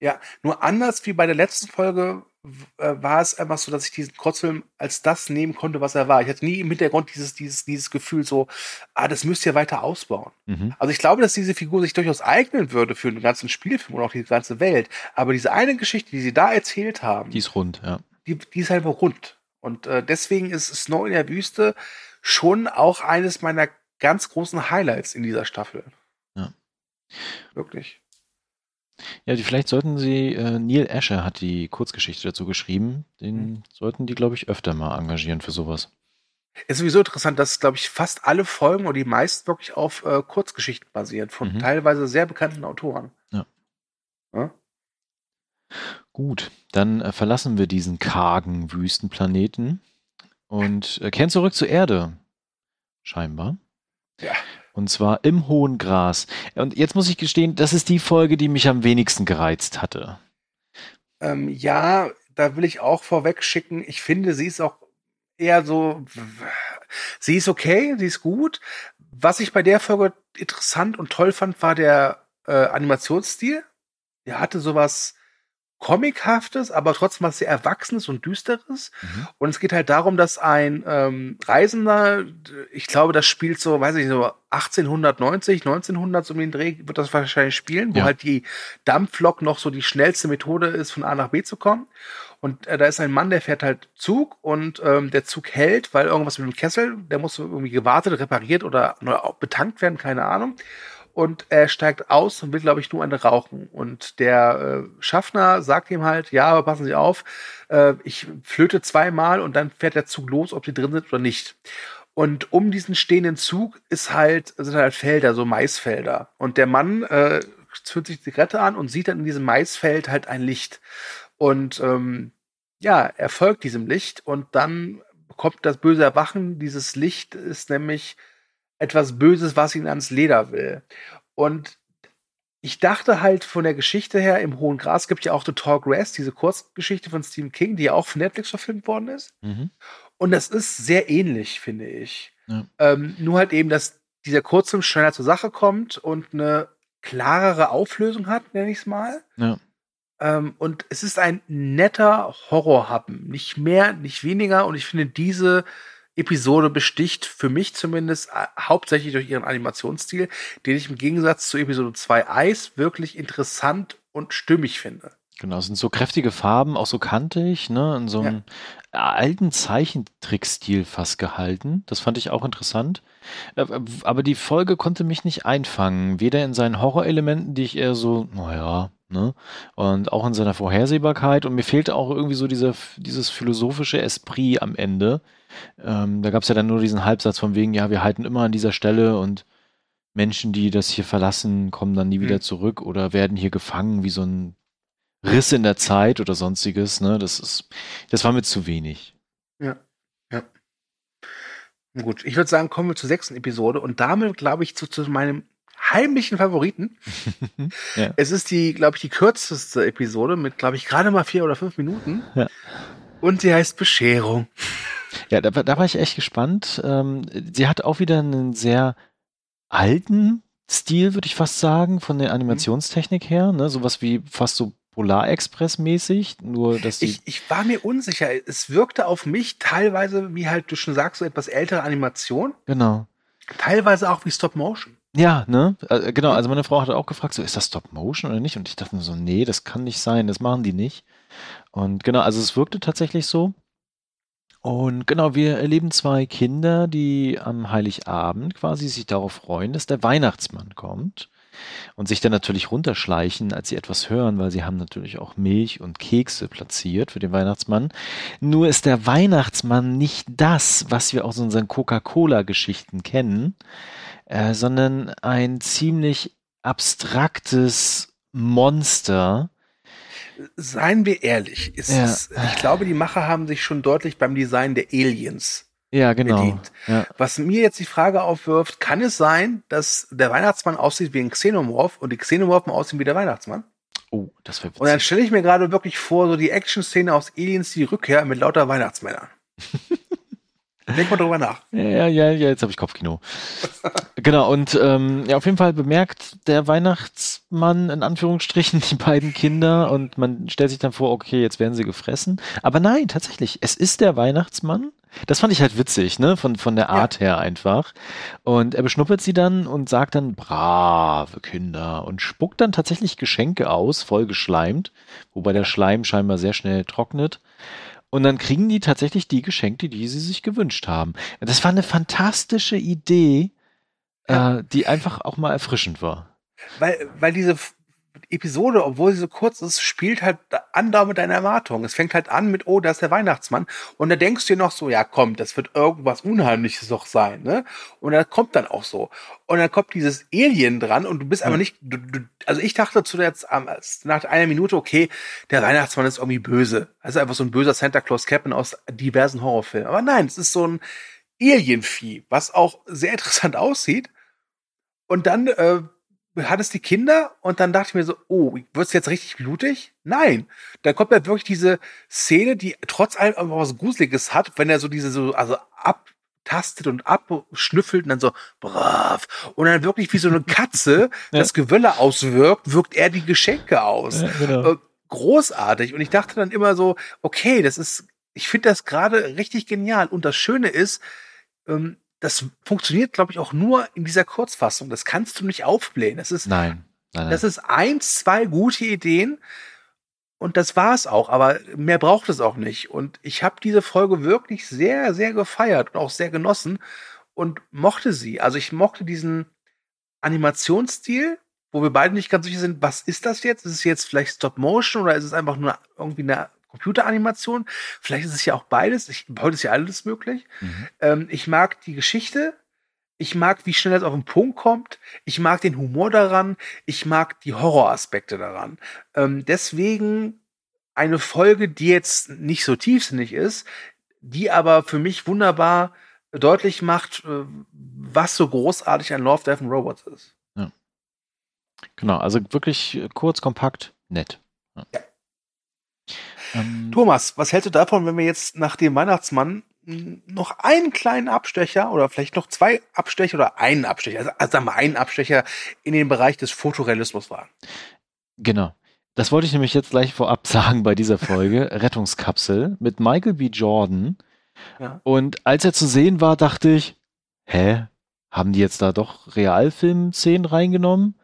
Ja, nur anders wie bei der letzten Folge äh, war es einfach so, dass ich diesen Kurzfilm als das nehmen konnte, was er war. Ich hatte nie im Hintergrund dieses, dieses, dieses Gefühl so, ah, das müsst ihr weiter ausbauen. Mhm. Also ich glaube, dass diese Figur sich durchaus eignen würde für einen ganzen Spielfilm und auch die ganze Welt. Aber diese eine Geschichte, die sie da erzählt haben. Die ist rund, ja. Die, die ist einfach rund. Und äh, deswegen ist Snow in der Wüste schon auch eines meiner ganz großen Highlights in dieser Staffel. Ja. Wirklich. Ja, die, vielleicht sollten sie, äh, Neil Asher hat die Kurzgeschichte dazu geschrieben, den mhm. sollten die, glaube ich, öfter mal engagieren für sowas. Ist sowieso interessant, dass, glaube ich, fast alle Folgen oder die meisten wirklich auf äh, Kurzgeschichten basieren, von mhm. teilweise sehr bekannten Autoren. Ja. ja? Gut, dann äh, verlassen wir diesen kargen Wüstenplaneten und äh, kehren zurück zur Erde. Scheinbar. Und zwar im hohen Gras. Und jetzt muss ich gestehen, das ist die Folge, die mich am wenigsten gereizt hatte. Ähm, ja, da will ich auch vorweg schicken. Ich finde, sie ist auch eher so, sie ist okay, sie ist gut. Was ich bei der Folge interessant und toll fand, war der äh, Animationsstil. Der hatte sowas Comichaftes, aber trotzdem was sehr Erwachsenes und Düsteres. Mhm. Und es geht halt darum, dass ein ähm, Reisender, ich glaube, das spielt so, weiß ich so 1890, 1900 so um den Dreh wird das wahrscheinlich spielen, wo ja. halt die Dampflok noch so die schnellste Methode ist, von A nach B zu kommen. Und äh, da ist ein Mann, der fährt halt Zug und ähm, der Zug hält, weil irgendwas mit dem Kessel, der muss irgendwie gewartet, repariert oder neu betankt werden, keine Ahnung und er steigt aus und will, glaube ich, nur eine rauchen. Und der äh, Schaffner sagt ihm halt, ja, aber passen Sie auf, äh, ich flöte zweimal und dann fährt der Zug los, ob Sie drin sind oder nicht. Und um diesen stehenden Zug ist halt, sind halt Felder, so Maisfelder. Und der Mann äh, zündet sich die Zigarette an und sieht dann in diesem Maisfeld halt ein Licht. Und ähm, ja, er folgt diesem Licht und dann kommt das böse Erwachen. Dieses Licht ist nämlich etwas Böses, was ihn ans Leder will. Und ich dachte halt von der Geschichte her, im Hohen Gras gibt ja auch The Tall Grass, diese Kurzgeschichte von Stephen King, die ja auch von Netflix verfilmt worden ist. Mhm. Und das ist sehr ähnlich, finde ich. Ja. Ähm, nur halt eben, dass dieser Kurzfilm schneller zur Sache kommt und eine klarere Auflösung hat, nenne ich es mal. Ja. Ähm, und es ist ein netter Horrorhappen. Nicht mehr, nicht weniger. Und ich finde, diese Episode besticht für mich zumindest äh, hauptsächlich durch ihren Animationsstil, den ich im Gegensatz zu Episode 2 Eis wirklich interessant und stimmig finde. Genau, es sind so kräftige Farben, auch so kantig, ne, in so einem ja. alten Zeichentrickstil fast gehalten. Das fand ich auch interessant. Äh, aber die Folge konnte mich nicht einfangen, weder in seinen Horrorelementen, die ich eher so, naja, ne, und auch in seiner Vorhersehbarkeit. Und mir fehlte auch irgendwie so dieser, dieses philosophische Esprit am Ende, ähm, da gab es ja dann nur diesen Halbsatz von wegen, ja, wir halten immer an dieser Stelle und Menschen, die das hier verlassen, kommen dann nie mhm. wieder zurück oder werden hier gefangen wie so ein Riss in der Zeit oder sonstiges. Ne? Das ist, das war mir zu wenig. Ja, ja. Gut, ich würde sagen, kommen wir zur sechsten Episode und damit, glaube ich, zu, zu meinem heimlichen Favoriten. ja. Es ist die, glaube ich, die kürzeste Episode mit, glaube ich, gerade mal vier oder fünf Minuten. Ja. Und sie heißt Bescherung. Ja, da, da war ich echt gespannt. Ähm, sie hat auch wieder einen sehr alten Stil, würde ich fast sagen, von der Animationstechnik her. Ne? Sowas wie fast so Polar Express mäßig, nur dass ich, ich war mir unsicher. Es wirkte auf mich teilweise, wie halt du schon sagst, so etwas ältere Animation. Genau. Teilweise auch wie Stop Motion. Ja, ne? Äh, genau, also meine Frau hat auch gefragt, so ist das Stop Motion oder nicht? Und ich dachte mir so, nee, das kann nicht sein, das machen die nicht. Und genau, also es wirkte tatsächlich so. Und genau, wir erleben zwei Kinder, die am Heiligabend quasi sich darauf freuen, dass der Weihnachtsmann kommt und sich dann natürlich runterschleichen, als sie etwas hören, weil sie haben natürlich auch Milch und Kekse platziert für den Weihnachtsmann. Nur ist der Weihnachtsmann nicht das, was wir aus unseren Coca-Cola-Geschichten kennen, äh, sondern ein ziemlich abstraktes Monster, seien wir ehrlich, ist ja. es, ich glaube, die Macher haben sich schon deutlich beim Design der Aliens ja, genau. Ja. Was mir jetzt die Frage aufwirft, kann es sein, dass der Weihnachtsmann aussieht wie ein Xenomorph und die Xenomorphen aussehen wie der Weihnachtsmann? Oh, das wäre witzig. Und dann stelle ich mir gerade wirklich vor, so die Action-Szene aus Aliens, die Rückkehr mit lauter Weihnachtsmännern. Denk mal drüber nach. Ja, ja, ja, jetzt habe ich Kopfkino. genau, und ähm, ja, auf jeden Fall bemerkt der Weihnachtsmann in Anführungsstrichen die beiden Kinder und man stellt sich dann vor, okay, jetzt werden sie gefressen. Aber nein, tatsächlich, es ist der Weihnachtsmann. Das fand ich halt witzig, ne? Von, von der Art ja. her einfach. Und er beschnuppert sie dann und sagt dann, brave Kinder. Und spuckt dann tatsächlich Geschenke aus, voll geschleimt. Wobei der Schleim scheinbar sehr schnell trocknet. Und dann kriegen die tatsächlich die Geschenke, die sie sich gewünscht haben. Das war eine fantastische Idee, ja. äh, die einfach auch mal erfrischend war. Weil, weil diese Episode, obwohl sie so kurz ist, spielt halt andauernd mit deiner Erwartung. Es fängt halt an mit, oh, da ist der Weihnachtsmann. Und da denkst du dir noch so, ja, komm, das wird irgendwas Unheimliches doch sein, ne? Und das kommt dann auch so. Und dann kommt dieses Alien dran und du bist aber nicht, du, du, also ich dachte zu der, nach einer Minute, okay, der Weihnachtsmann ist irgendwie böse. Also einfach so ein böser Santa Claus Captain aus diversen Horrorfilmen. Aber nein, es ist so ein Alien-Vieh, was auch sehr interessant aussieht. Und dann, äh, hat es die Kinder und dann dachte ich mir so, oh, wird's jetzt richtig blutig? Nein. Dann kommt ja wirklich diese Szene, die trotz allem aber was Gruseliges hat, wenn er so diese so, also abtastet und abschnüffelt und dann so, brav. Und dann wirklich wie so eine Katze ja. das Gewölle auswirkt, wirkt er die Geschenke aus. Ja, genau. Äh, großartig. Und ich dachte dann immer so, okay, das ist, ich finde das gerade richtig genial. Und das Schöne ist, ähm, das funktioniert, glaube ich, auch nur in dieser Kurzfassung. Das kannst du nicht aufblähen. Das ist, nein, nein, nein. das ist eins, zwei gute Ideen und das war es auch. Aber mehr braucht es auch nicht. Und ich habe diese Folge wirklich sehr, sehr gefeiert und auch sehr genossen und mochte sie. Also ich mochte diesen Animationsstil, wo wir beide nicht ganz sicher sind, was ist das jetzt? Ist es jetzt vielleicht Stop Motion oder ist es einfach nur irgendwie eine Computeranimation. Vielleicht ist es ja auch beides. Ich, heute ist ja alles möglich. Mhm. Ähm, ich mag die Geschichte. Ich mag, wie schnell es auf den Punkt kommt. Ich mag den Humor daran. Ich mag die Horroraspekte daran. Ähm, deswegen eine Folge, die jetzt nicht so tiefsinnig ist, die aber für mich wunderbar deutlich macht, äh, was so großartig an Love, Death and Robots ist. Ja. Genau, also wirklich kurz, kompakt, nett. Ja. ja. Ähm, Thomas, was hältst du davon, wenn wir jetzt nach dem Weihnachtsmann noch einen kleinen Abstecher oder vielleicht noch zwei Abstecher oder einen Abstecher, also, also sagen wir einen Abstecher in den Bereich des Fotorealismus wagen? Genau. Das wollte ich nämlich jetzt gleich vorab sagen bei dieser Folge. Rettungskapsel mit Michael B. Jordan. Ja. Und als er zu sehen war, dachte ich, hä? Haben die jetzt da doch Realfilm-Szenen reingenommen?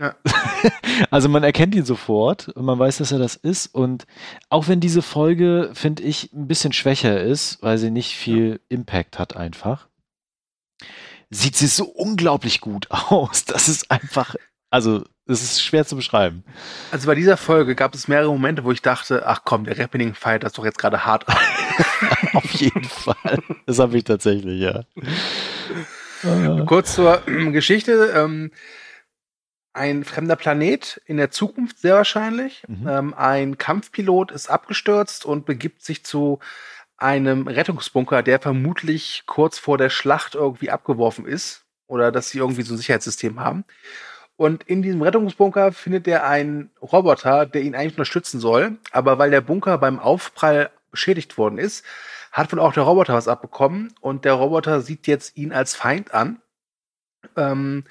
Ja. also man erkennt ihn sofort und man weiß, dass er das ist. Und auch wenn diese Folge, finde ich, ein bisschen schwächer ist, weil sie nicht viel ja. Impact hat einfach, sieht sie so unglaublich gut aus. Das ist einfach, also es ist schwer zu beschreiben. Also bei dieser Folge gab es mehrere Momente, wo ich dachte, ach komm, der Rappening feiert das doch jetzt gerade hart. Auf jeden Fall. Das habe ich tatsächlich, ja. Kurz zur Geschichte. Ähm, ein fremder Planet in der Zukunft sehr wahrscheinlich. Mhm. Ähm, ein Kampfpilot ist abgestürzt und begibt sich zu einem Rettungsbunker, der vermutlich kurz vor der Schlacht irgendwie abgeworfen ist oder dass sie irgendwie so ein Sicherheitssystem haben. Und in diesem Rettungsbunker findet er einen Roboter, der ihn eigentlich unterstützen soll. Aber weil der Bunker beim Aufprall beschädigt worden ist, hat wohl auch der Roboter was abbekommen. Und der Roboter sieht jetzt ihn als Feind an. Ähm,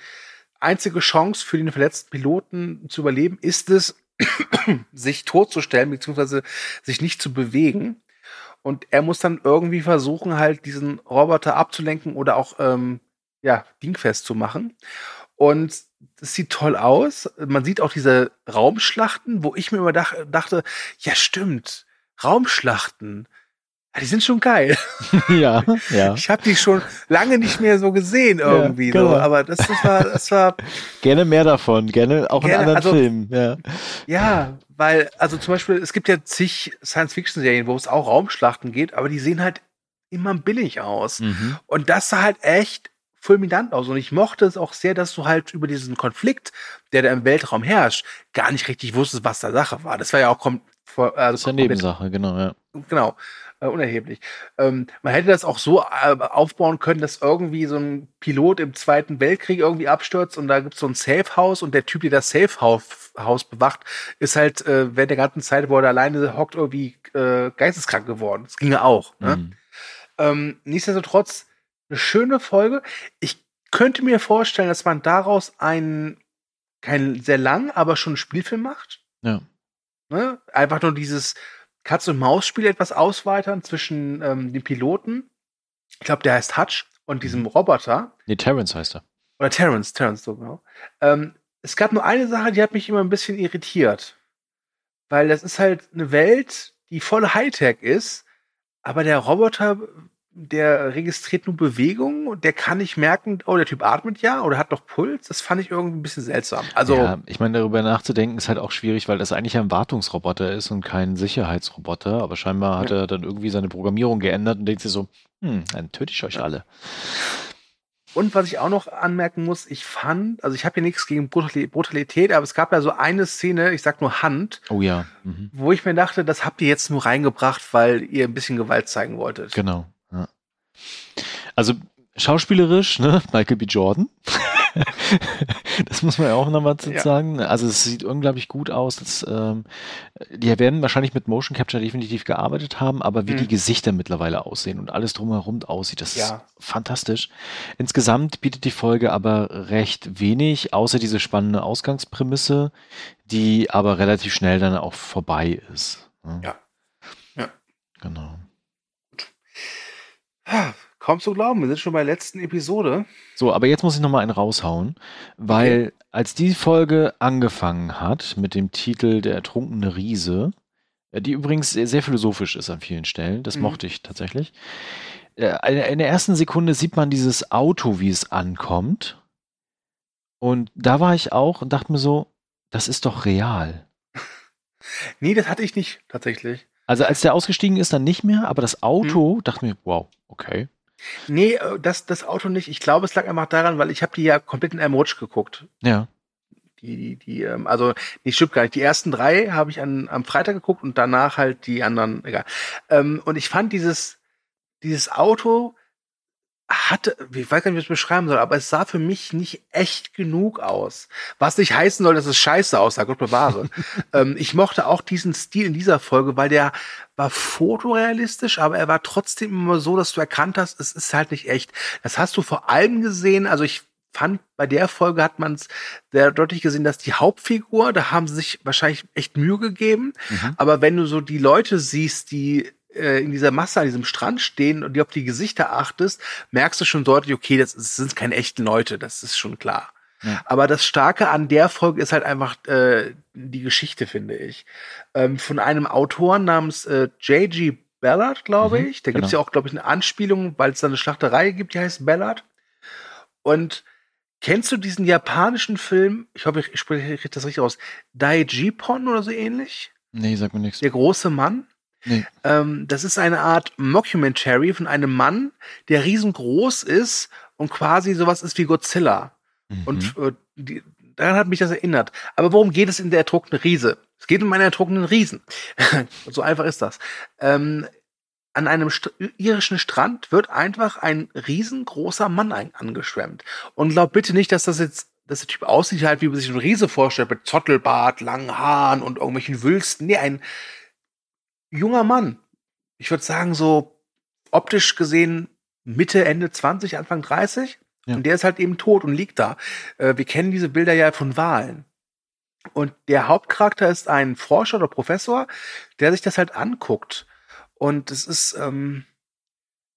einzige Chance für den verletzten Piloten zu überleben ist es, sich totzustellen, beziehungsweise sich nicht zu bewegen. Und er muss dann irgendwie versuchen, halt diesen Roboter abzulenken oder auch, ähm, ja, dingfest zu machen. Und das sieht toll aus. Man sieht auch diese Raumschlachten, wo ich mir immer dachte, ja, stimmt. Raumschlachten. Die sind schon geil. ja, ja. Ich habe die schon lange nicht mehr so gesehen irgendwie. Ja, genau. so. Aber das, das, war, das war. Gerne mehr davon, gerne auch gerne, in anderen also, Filmen. Ja. ja, weil, also zum Beispiel, es gibt ja zig Science-Fiction-Serien, wo es auch Raumschlachten geht, aber die sehen halt immer billig aus. Mhm. Und das sah halt echt fulminant aus. Und ich mochte es auch sehr, dass du halt über diesen Konflikt, der da im Weltraum herrscht, gar nicht richtig wusstest, was da Sache war. Das war ja auch kom also das ist ja Nebensache, genau, ja. Genau äh, unerheblich. Ähm, man hätte das auch so äh, aufbauen können, dass irgendwie so ein Pilot im Zweiten Weltkrieg irgendwie abstürzt und da gibt es so ein Safe House und der Typ, der das Safe House bewacht, ist halt äh, während der ganzen Zeit, wo er alleine hockt, irgendwie äh, geisteskrank geworden. Das ginge auch. Ne? Mhm. Ähm, nichtsdestotrotz eine schöne Folge. Ich könnte mir vorstellen, dass man daraus einen, keinen sehr lang, aber schon einen Spielfilm macht. Ja. Ne? Einfach nur dieses Katz- und Maus-Spiel etwas ausweitern zwischen ähm, dem Piloten, ich glaube, der heißt Hutch, und diesem Roboter. Nee, Terrence heißt er. Oder Terrence, Terrence, so genau. Ähm, es gab nur eine Sache, die hat mich immer ein bisschen irritiert. Weil das ist halt eine Welt, die voll Hightech ist, aber der Roboter der registriert nur Bewegungen und der kann nicht merken, oh, der Typ atmet ja oder hat doch Puls. Das fand ich irgendwie ein bisschen seltsam. Also, ja, ich meine, darüber nachzudenken ist halt auch schwierig, weil das eigentlich ein Wartungsroboter ist und kein Sicherheitsroboter. Aber scheinbar hat ja. er dann irgendwie seine Programmierung geändert und denkt sich so, hm, dann töte ich euch ja. alle. Und was ich auch noch anmerken muss, ich fand, also ich habe hier nichts gegen Brutalität, aber es gab ja so eine Szene, ich sag nur Hand, oh ja. Mhm. wo ich mir dachte, das habt ihr jetzt nur reingebracht, weil ihr ein bisschen Gewalt zeigen wolltet. Genau. Also schauspielerisch, ne, Michael B. Jordan. das muss man ja auch nochmal ja. sagen. Also es sieht unglaublich gut aus. Das, ähm, die werden wahrscheinlich mit Motion Capture definitiv gearbeitet haben, aber wie mhm. die Gesichter mittlerweile aussehen und alles drumherum aussieht, das ja. ist fantastisch. Insgesamt bietet die Folge aber recht wenig, außer diese spannende Ausgangsprämisse, die aber relativ schnell dann auch vorbei ist. Ne? Ja. Ja. Genau. Kaum zu glauben, wir sind schon bei der letzten Episode. So, aber jetzt muss ich nochmal einen raushauen, weil okay. als die Folge angefangen hat mit dem Titel Der ertrunkene Riese, äh, die übrigens sehr, sehr philosophisch ist an vielen Stellen, das mhm. mochte ich tatsächlich. Äh, in der ersten Sekunde sieht man dieses Auto, wie es ankommt. Und da war ich auch und dachte mir so, das ist doch real. nee, das hatte ich nicht tatsächlich. Also als der ausgestiegen ist, dann nicht mehr, aber das Auto, hm. dachte mir, wow, okay. Nee, äh, das, das Auto nicht. Ich glaube, es lag einfach daran, weil ich habe die ja komplett in einem Rutsch geguckt. Ja. Die, die, die, ähm, also nicht stimmt gar nicht. Die ersten drei habe ich an, am Freitag geguckt und danach halt die anderen, egal. Ähm, und ich fand dieses, dieses Auto hatte, ich weiß gar nicht, wie ich es beschreiben soll, aber es sah für mich nicht echt genug aus. Was nicht heißen soll, dass es scheiße aussah, Gott bewahre. ähm, ich mochte auch diesen Stil in dieser Folge, weil der war fotorealistisch, aber er war trotzdem immer so, dass du erkannt hast, es ist halt nicht echt. Das hast du vor allem gesehen, also ich fand, bei der Folge hat man es sehr deutlich gesehen, dass die Hauptfigur, da haben sie sich wahrscheinlich echt Mühe gegeben. Mhm. Aber wenn du so die Leute siehst, die äh, in dieser Masse an diesem Strand stehen und die auf die Gesichter achtest, merkst du schon deutlich, okay, das, das sind keine echten Leute, das ist schon klar. Ja. Aber das Starke an der Folge ist halt einfach äh, die Geschichte, finde ich. Ähm, von einem Autor namens äh, J.G. Ballard, glaube mhm, ich. Da genau. gibt es ja auch, glaube ich, eine Anspielung, weil es da eine Schlachterei gibt, die heißt Ballard. Und kennst du diesen japanischen Film, ich hoffe, ich spreche das richtig aus, Daijipon oder so ähnlich? Nee, sag mir nichts. Der große Mann? Nee. Ähm, das ist eine Art Mockumentary von einem Mann, der riesengroß ist und quasi sowas ist wie Godzilla. Mhm. Und äh, die, daran hat mich das erinnert. Aber worum geht es in der ertrunkenen Riese? Es geht um einen ertrunkenen Riesen. so einfach ist das. Ähm, an einem St irischen Strand wird einfach ein riesengroßer Mann angeschwemmt. Und glaub bitte nicht, dass das jetzt dass der Typ aussieht halt, wie man sich ein Riese vorstellt, mit Zottelbart, langen Haaren und irgendwelchen Wülsten. Nee, ein junger Mann. Ich würde sagen, so optisch gesehen Mitte, Ende 20, Anfang 30. Ja. Und der ist halt eben tot und liegt da. Äh, wir kennen diese Bilder ja von Wahlen. Und der Hauptcharakter ist ein Forscher oder Professor, der sich das halt anguckt. Und es ist, ähm,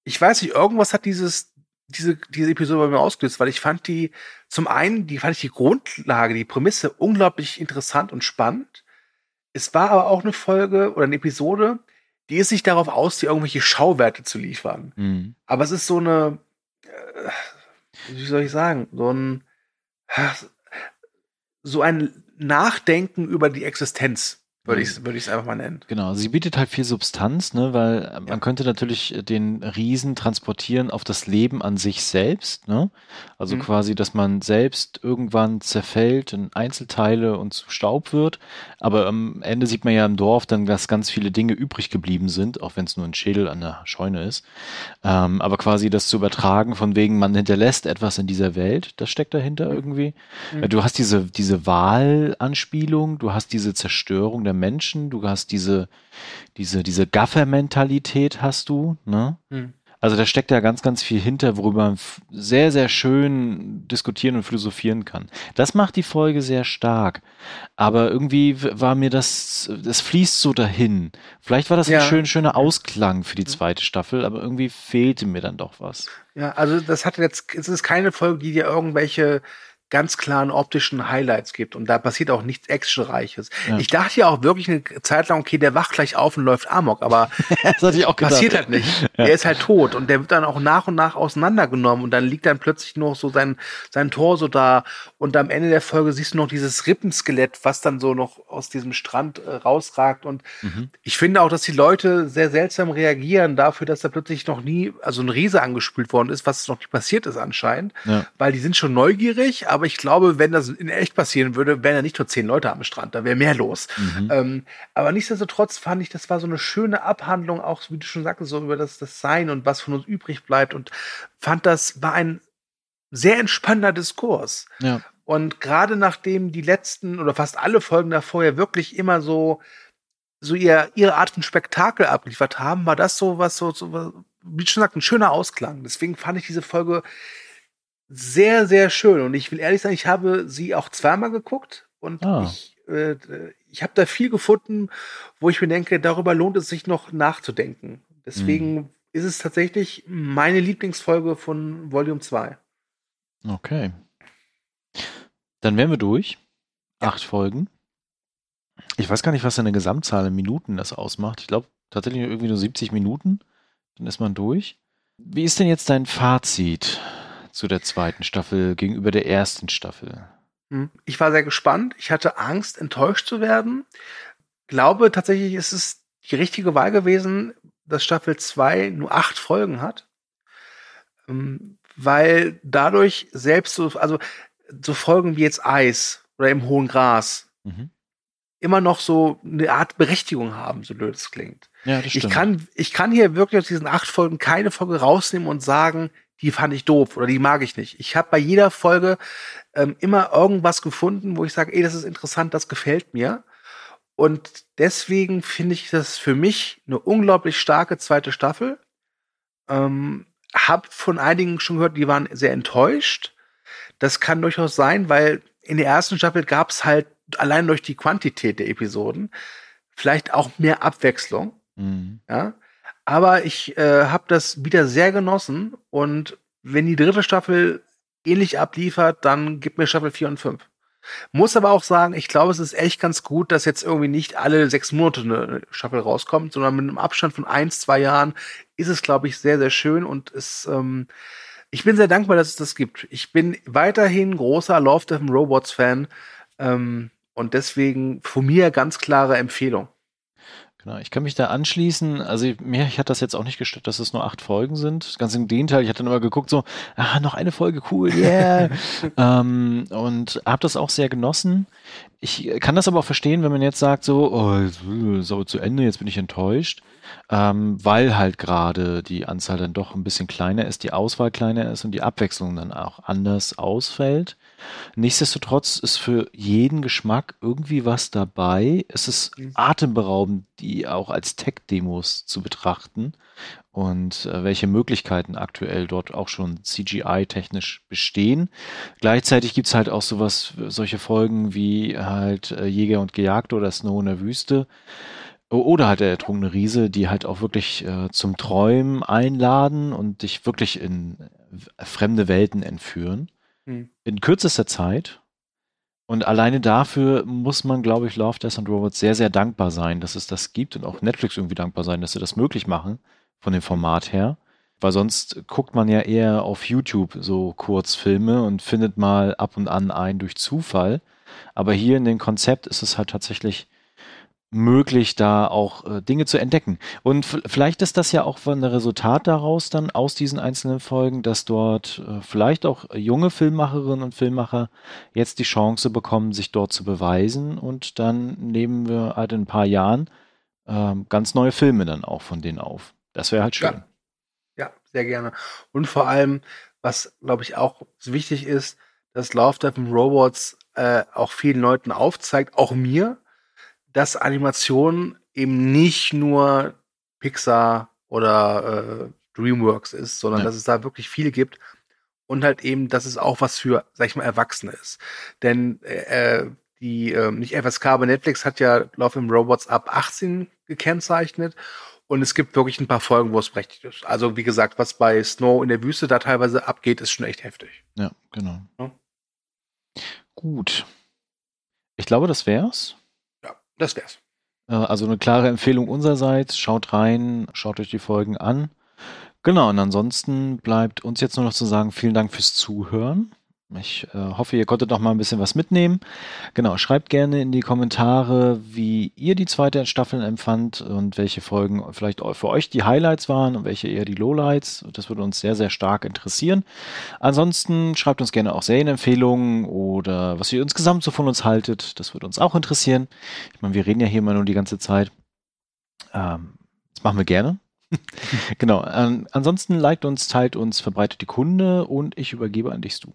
ich weiß nicht, irgendwas hat dieses, diese, diese Episode bei mir ausgelöst, weil ich fand die, zum einen, die fand ich die Grundlage, die Prämisse unglaublich interessant und spannend. Es war aber auch eine Folge oder eine Episode, die ist nicht darauf aus, dir irgendwelche Schauwerte zu liefern. Mhm. Aber es ist so eine, äh, wie soll ich sagen, so ein, so ein Nachdenken über die Existenz würde ich es ich's einfach mal nennen. Genau, sie bietet halt viel Substanz, ne, weil ja. man könnte natürlich den Riesen transportieren auf das Leben an sich selbst, ne? Also mhm. quasi, dass man selbst irgendwann zerfällt in Einzelteile und zu Staub wird. Aber am Ende sieht man ja im Dorf dann, dass ganz viele Dinge übrig geblieben sind, auch wenn es nur ein Schädel an der Scheune ist. Ähm, aber quasi das zu übertragen, von wegen, man hinterlässt etwas in dieser Welt, das steckt dahinter mhm. irgendwie. Mhm. Du hast diese, diese Wahlanspielung, du hast diese Zerstörung der der Menschen, du hast diese, diese, diese Gaffer-Mentalität hast du, ne? Hm. Also da steckt ja ganz, ganz viel hinter, worüber man sehr, sehr schön diskutieren und philosophieren kann. Das macht die Folge sehr stark. Aber irgendwie war mir das, das fließt so dahin. Vielleicht war das ja. ein schön, schöner Ausklang für die zweite Staffel, aber irgendwie fehlte mir dann doch was. Ja, also das hat jetzt, es ist keine Folge, die dir irgendwelche ganz klaren optischen Highlights gibt und da passiert auch nichts Actionreiches. Ja. Ich dachte ja auch wirklich eine Zeit lang, okay, der wacht gleich auf und läuft Amok, aber das auch passiert halt nicht. Ja. Er ist halt tot und der wird dann auch nach und nach auseinandergenommen und dann liegt dann plötzlich noch so sein, sein Torso da und am Ende der Folge siehst du noch dieses Rippenskelett, was dann so noch aus diesem Strand äh, rausragt und mhm. ich finde auch, dass die Leute sehr seltsam reagieren dafür, dass da plötzlich noch nie, also ein Riese angespült worden ist, was noch nicht passiert ist anscheinend, ja. weil die sind schon neugierig, aber aber ich glaube, wenn das in echt passieren würde, wären ja nicht nur zehn Leute am Strand, da wäre mehr los. Mhm. Ähm, aber nichtsdestotrotz fand ich, das war so eine schöne Abhandlung, auch wie du schon sagtest, so über das, das Sein und was von uns übrig bleibt und fand, das war ein sehr entspannter Diskurs. Ja. Und gerade nachdem die letzten oder fast alle Folgen davor ja wirklich immer so so ihr, ihre Art von Spektakel abliefert haben, war das so was so, so wie schon gesagt, ein schöner Ausklang. Deswegen fand ich diese Folge sehr, sehr schön. Und ich will ehrlich sagen, ich habe sie auch zweimal geguckt und ah. ich, äh, ich habe da viel gefunden, wo ich mir denke, darüber lohnt es sich noch nachzudenken. Deswegen mhm. ist es tatsächlich meine Lieblingsfolge von Volume 2. Okay. Dann wären wir durch. Ja. Acht Folgen. Ich weiß gar nicht, was eine Gesamtzahl in Minuten das ausmacht. Ich glaube tatsächlich irgendwie nur 70 Minuten. Dann ist man durch. Wie ist denn jetzt dein Fazit? Zu der zweiten Staffel gegenüber der ersten Staffel? Hm. Ich war sehr gespannt. Ich hatte Angst, enttäuscht zu werden. Glaube tatsächlich ist es die richtige Wahl gewesen, dass Staffel 2 nur acht Folgen hat. Ähm, weil dadurch selbst so, also so Folgen wie jetzt Eis oder im hohen Gras mhm. immer noch so eine Art Berechtigung haben, so blöd es klingt. Ja, das stimmt. Ich kann, ich kann hier wirklich aus diesen acht Folgen keine Folge rausnehmen und sagen, die fand ich doof oder die mag ich nicht. Ich habe bei jeder Folge ähm, immer irgendwas gefunden, wo ich sage, ey, das ist interessant, das gefällt mir. Und deswegen finde ich das für mich eine unglaublich starke zweite Staffel. Ähm, hab von einigen schon gehört, die waren sehr enttäuscht. Das kann durchaus sein, weil in der ersten Staffel gab es halt allein durch die Quantität der Episoden vielleicht auch mehr Abwechslung. Mhm. Ja. Aber ich äh, habe das wieder sehr genossen und wenn die dritte Staffel ähnlich abliefert, dann gib mir Staffel 4 und 5. Muss aber auch sagen, ich glaube, es ist echt ganz gut, dass jetzt irgendwie nicht alle sechs Monate eine Staffel rauskommt, sondern mit einem Abstand von eins, zwei Jahren ist es, glaube ich, sehr, sehr schön und es, ähm, ich bin sehr dankbar, dass es das gibt. Ich bin weiterhin großer Love Death Robots Fan ähm, und deswegen von mir ganz klare Empfehlung. Genau, ich kann mich da anschließen. Also mir ich hat das jetzt auch nicht gestört, dass es nur acht Folgen sind. Ganz im Gegenteil, ich hatte dann immer geguckt, so, ah, noch eine Folge, cool, yeah. ähm, und habe das auch sehr genossen. Ich kann das aber auch verstehen, wenn man jetzt sagt, so, oh, ist aber zu Ende, jetzt bin ich enttäuscht. Ähm, weil halt gerade die Anzahl dann doch ein bisschen kleiner ist, die Auswahl kleiner ist und die Abwechslung dann auch anders ausfällt. Nichtsdestotrotz ist für jeden Geschmack irgendwie was dabei. Es ist mhm. atemberaubend, die auch als Tech-Demos zu betrachten und äh, welche Möglichkeiten aktuell dort auch schon CGI-technisch bestehen. Gleichzeitig gibt's halt auch sowas, solche Folgen wie halt äh, Jäger und Gejagte oder Snow in der Wüste. Oder halt der ertrunkene Riese, die halt auch wirklich äh, zum Träumen einladen und dich wirklich in fremde Welten entführen. Hm. In kürzester Zeit. Und alleine dafür muss man, glaube ich, Love, Death and Robots sehr, sehr dankbar sein, dass es das gibt und auch Netflix irgendwie dankbar sein, dass sie das möglich machen von dem Format her. Weil sonst guckt man ja eher auf YouTube so Kurzfilme und findet mal ab und an einen durch Zufall. Aber hier in dem Konzept ist es halt tatsächlich möglich, da auch äh, Dinge zu entdecken. Und vielleicht ist das ja auch ein Resultat daraus dann aus diesen einzelnen Folgen, dass dort äh, vielleicht auch junge Filmemacherinnen und Filmemacher jetzt die Chance bekommen, sich dort zu beweisen und dann nehmen wir halt in ein paar Jahren äh, ganz neue Filme dann auch von denen auf. Das wäre halt schön. Ja. ja, sehr gerne. Und vor allem, was glaube ich auch wichtig ist, dass Love Death Robots äh, auch vielen Leuten aufzeigt, auch mir, dass Animation eben nicht nur Pixar oder DreamWorks ist, sondern ja. dass es da wirklich viel gibt und halt eben, dass es auch was für, sag ich mal, Erwachsene ist. Denn äh, die, äh, nicht FSK, aber Netflix hat ja Love in Robots ab 18 gekennzeichnet und es gibt wirklich ein paar Folgen, wo es prächtig ist. Also wie gesagt, was bei Snow in der Wüste da teilweise abgeht, ist schon echt heftig. Ja, genau. Ja. Gut. Ich glaube, das wär's. Das wär's. Äh, also eine klare Empfehlung unsererseits. Schaut rein, schaut euch die Folgen an. Genau, und ansonsten bleibt uns jetzt nur noch zu sagen, vielen Dank fürs Zuhören. Ich äh, hoffe, ihr konntet noch mal ein bisschen was mitnehmen. Genau, schreibt gerne in die Kommentare, wie ihr die zweite Staffel empfand und welche Folgen vielleicht für euch die Highlights waren und welche eher die Lowlights. Das würde uns sehr, sehr stark interessieren. Ansonsten schreibt uns gerne auch Serienempfehlungen oder was ihr insgesamt so von uns haltet. Das würde uns auch interessieren. Ich meine, wir reden ja hier immer nur die ganze Zeit. Ähm, das machen wir gerne. genau. An, ansonsten liked uns, teilt uns, verbreitet die Kunde und ich übergebe an dich, du.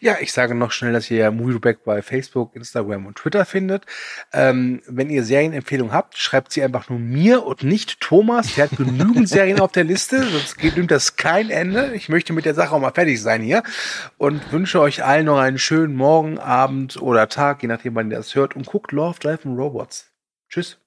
Ja, ich sage noch schnell, dass ihr ja Movieback bei Facebook, Instagram und Twitter findet. Ähm, wenn ihr Serienempfehlungen habt, schreibt sie einfach nur mir und nicht Thomas. Der hat genügend Serien auf der Liste, sonst nimmt das kein Ende. Ich möchte mit der Sache auch mal fertig sein hier und wünsche euch allen noch einen schönen Morgen, Abend oder Tag, je nachdem, wann ihr das hört und guckt Love, Drive and Robots. Tschüss.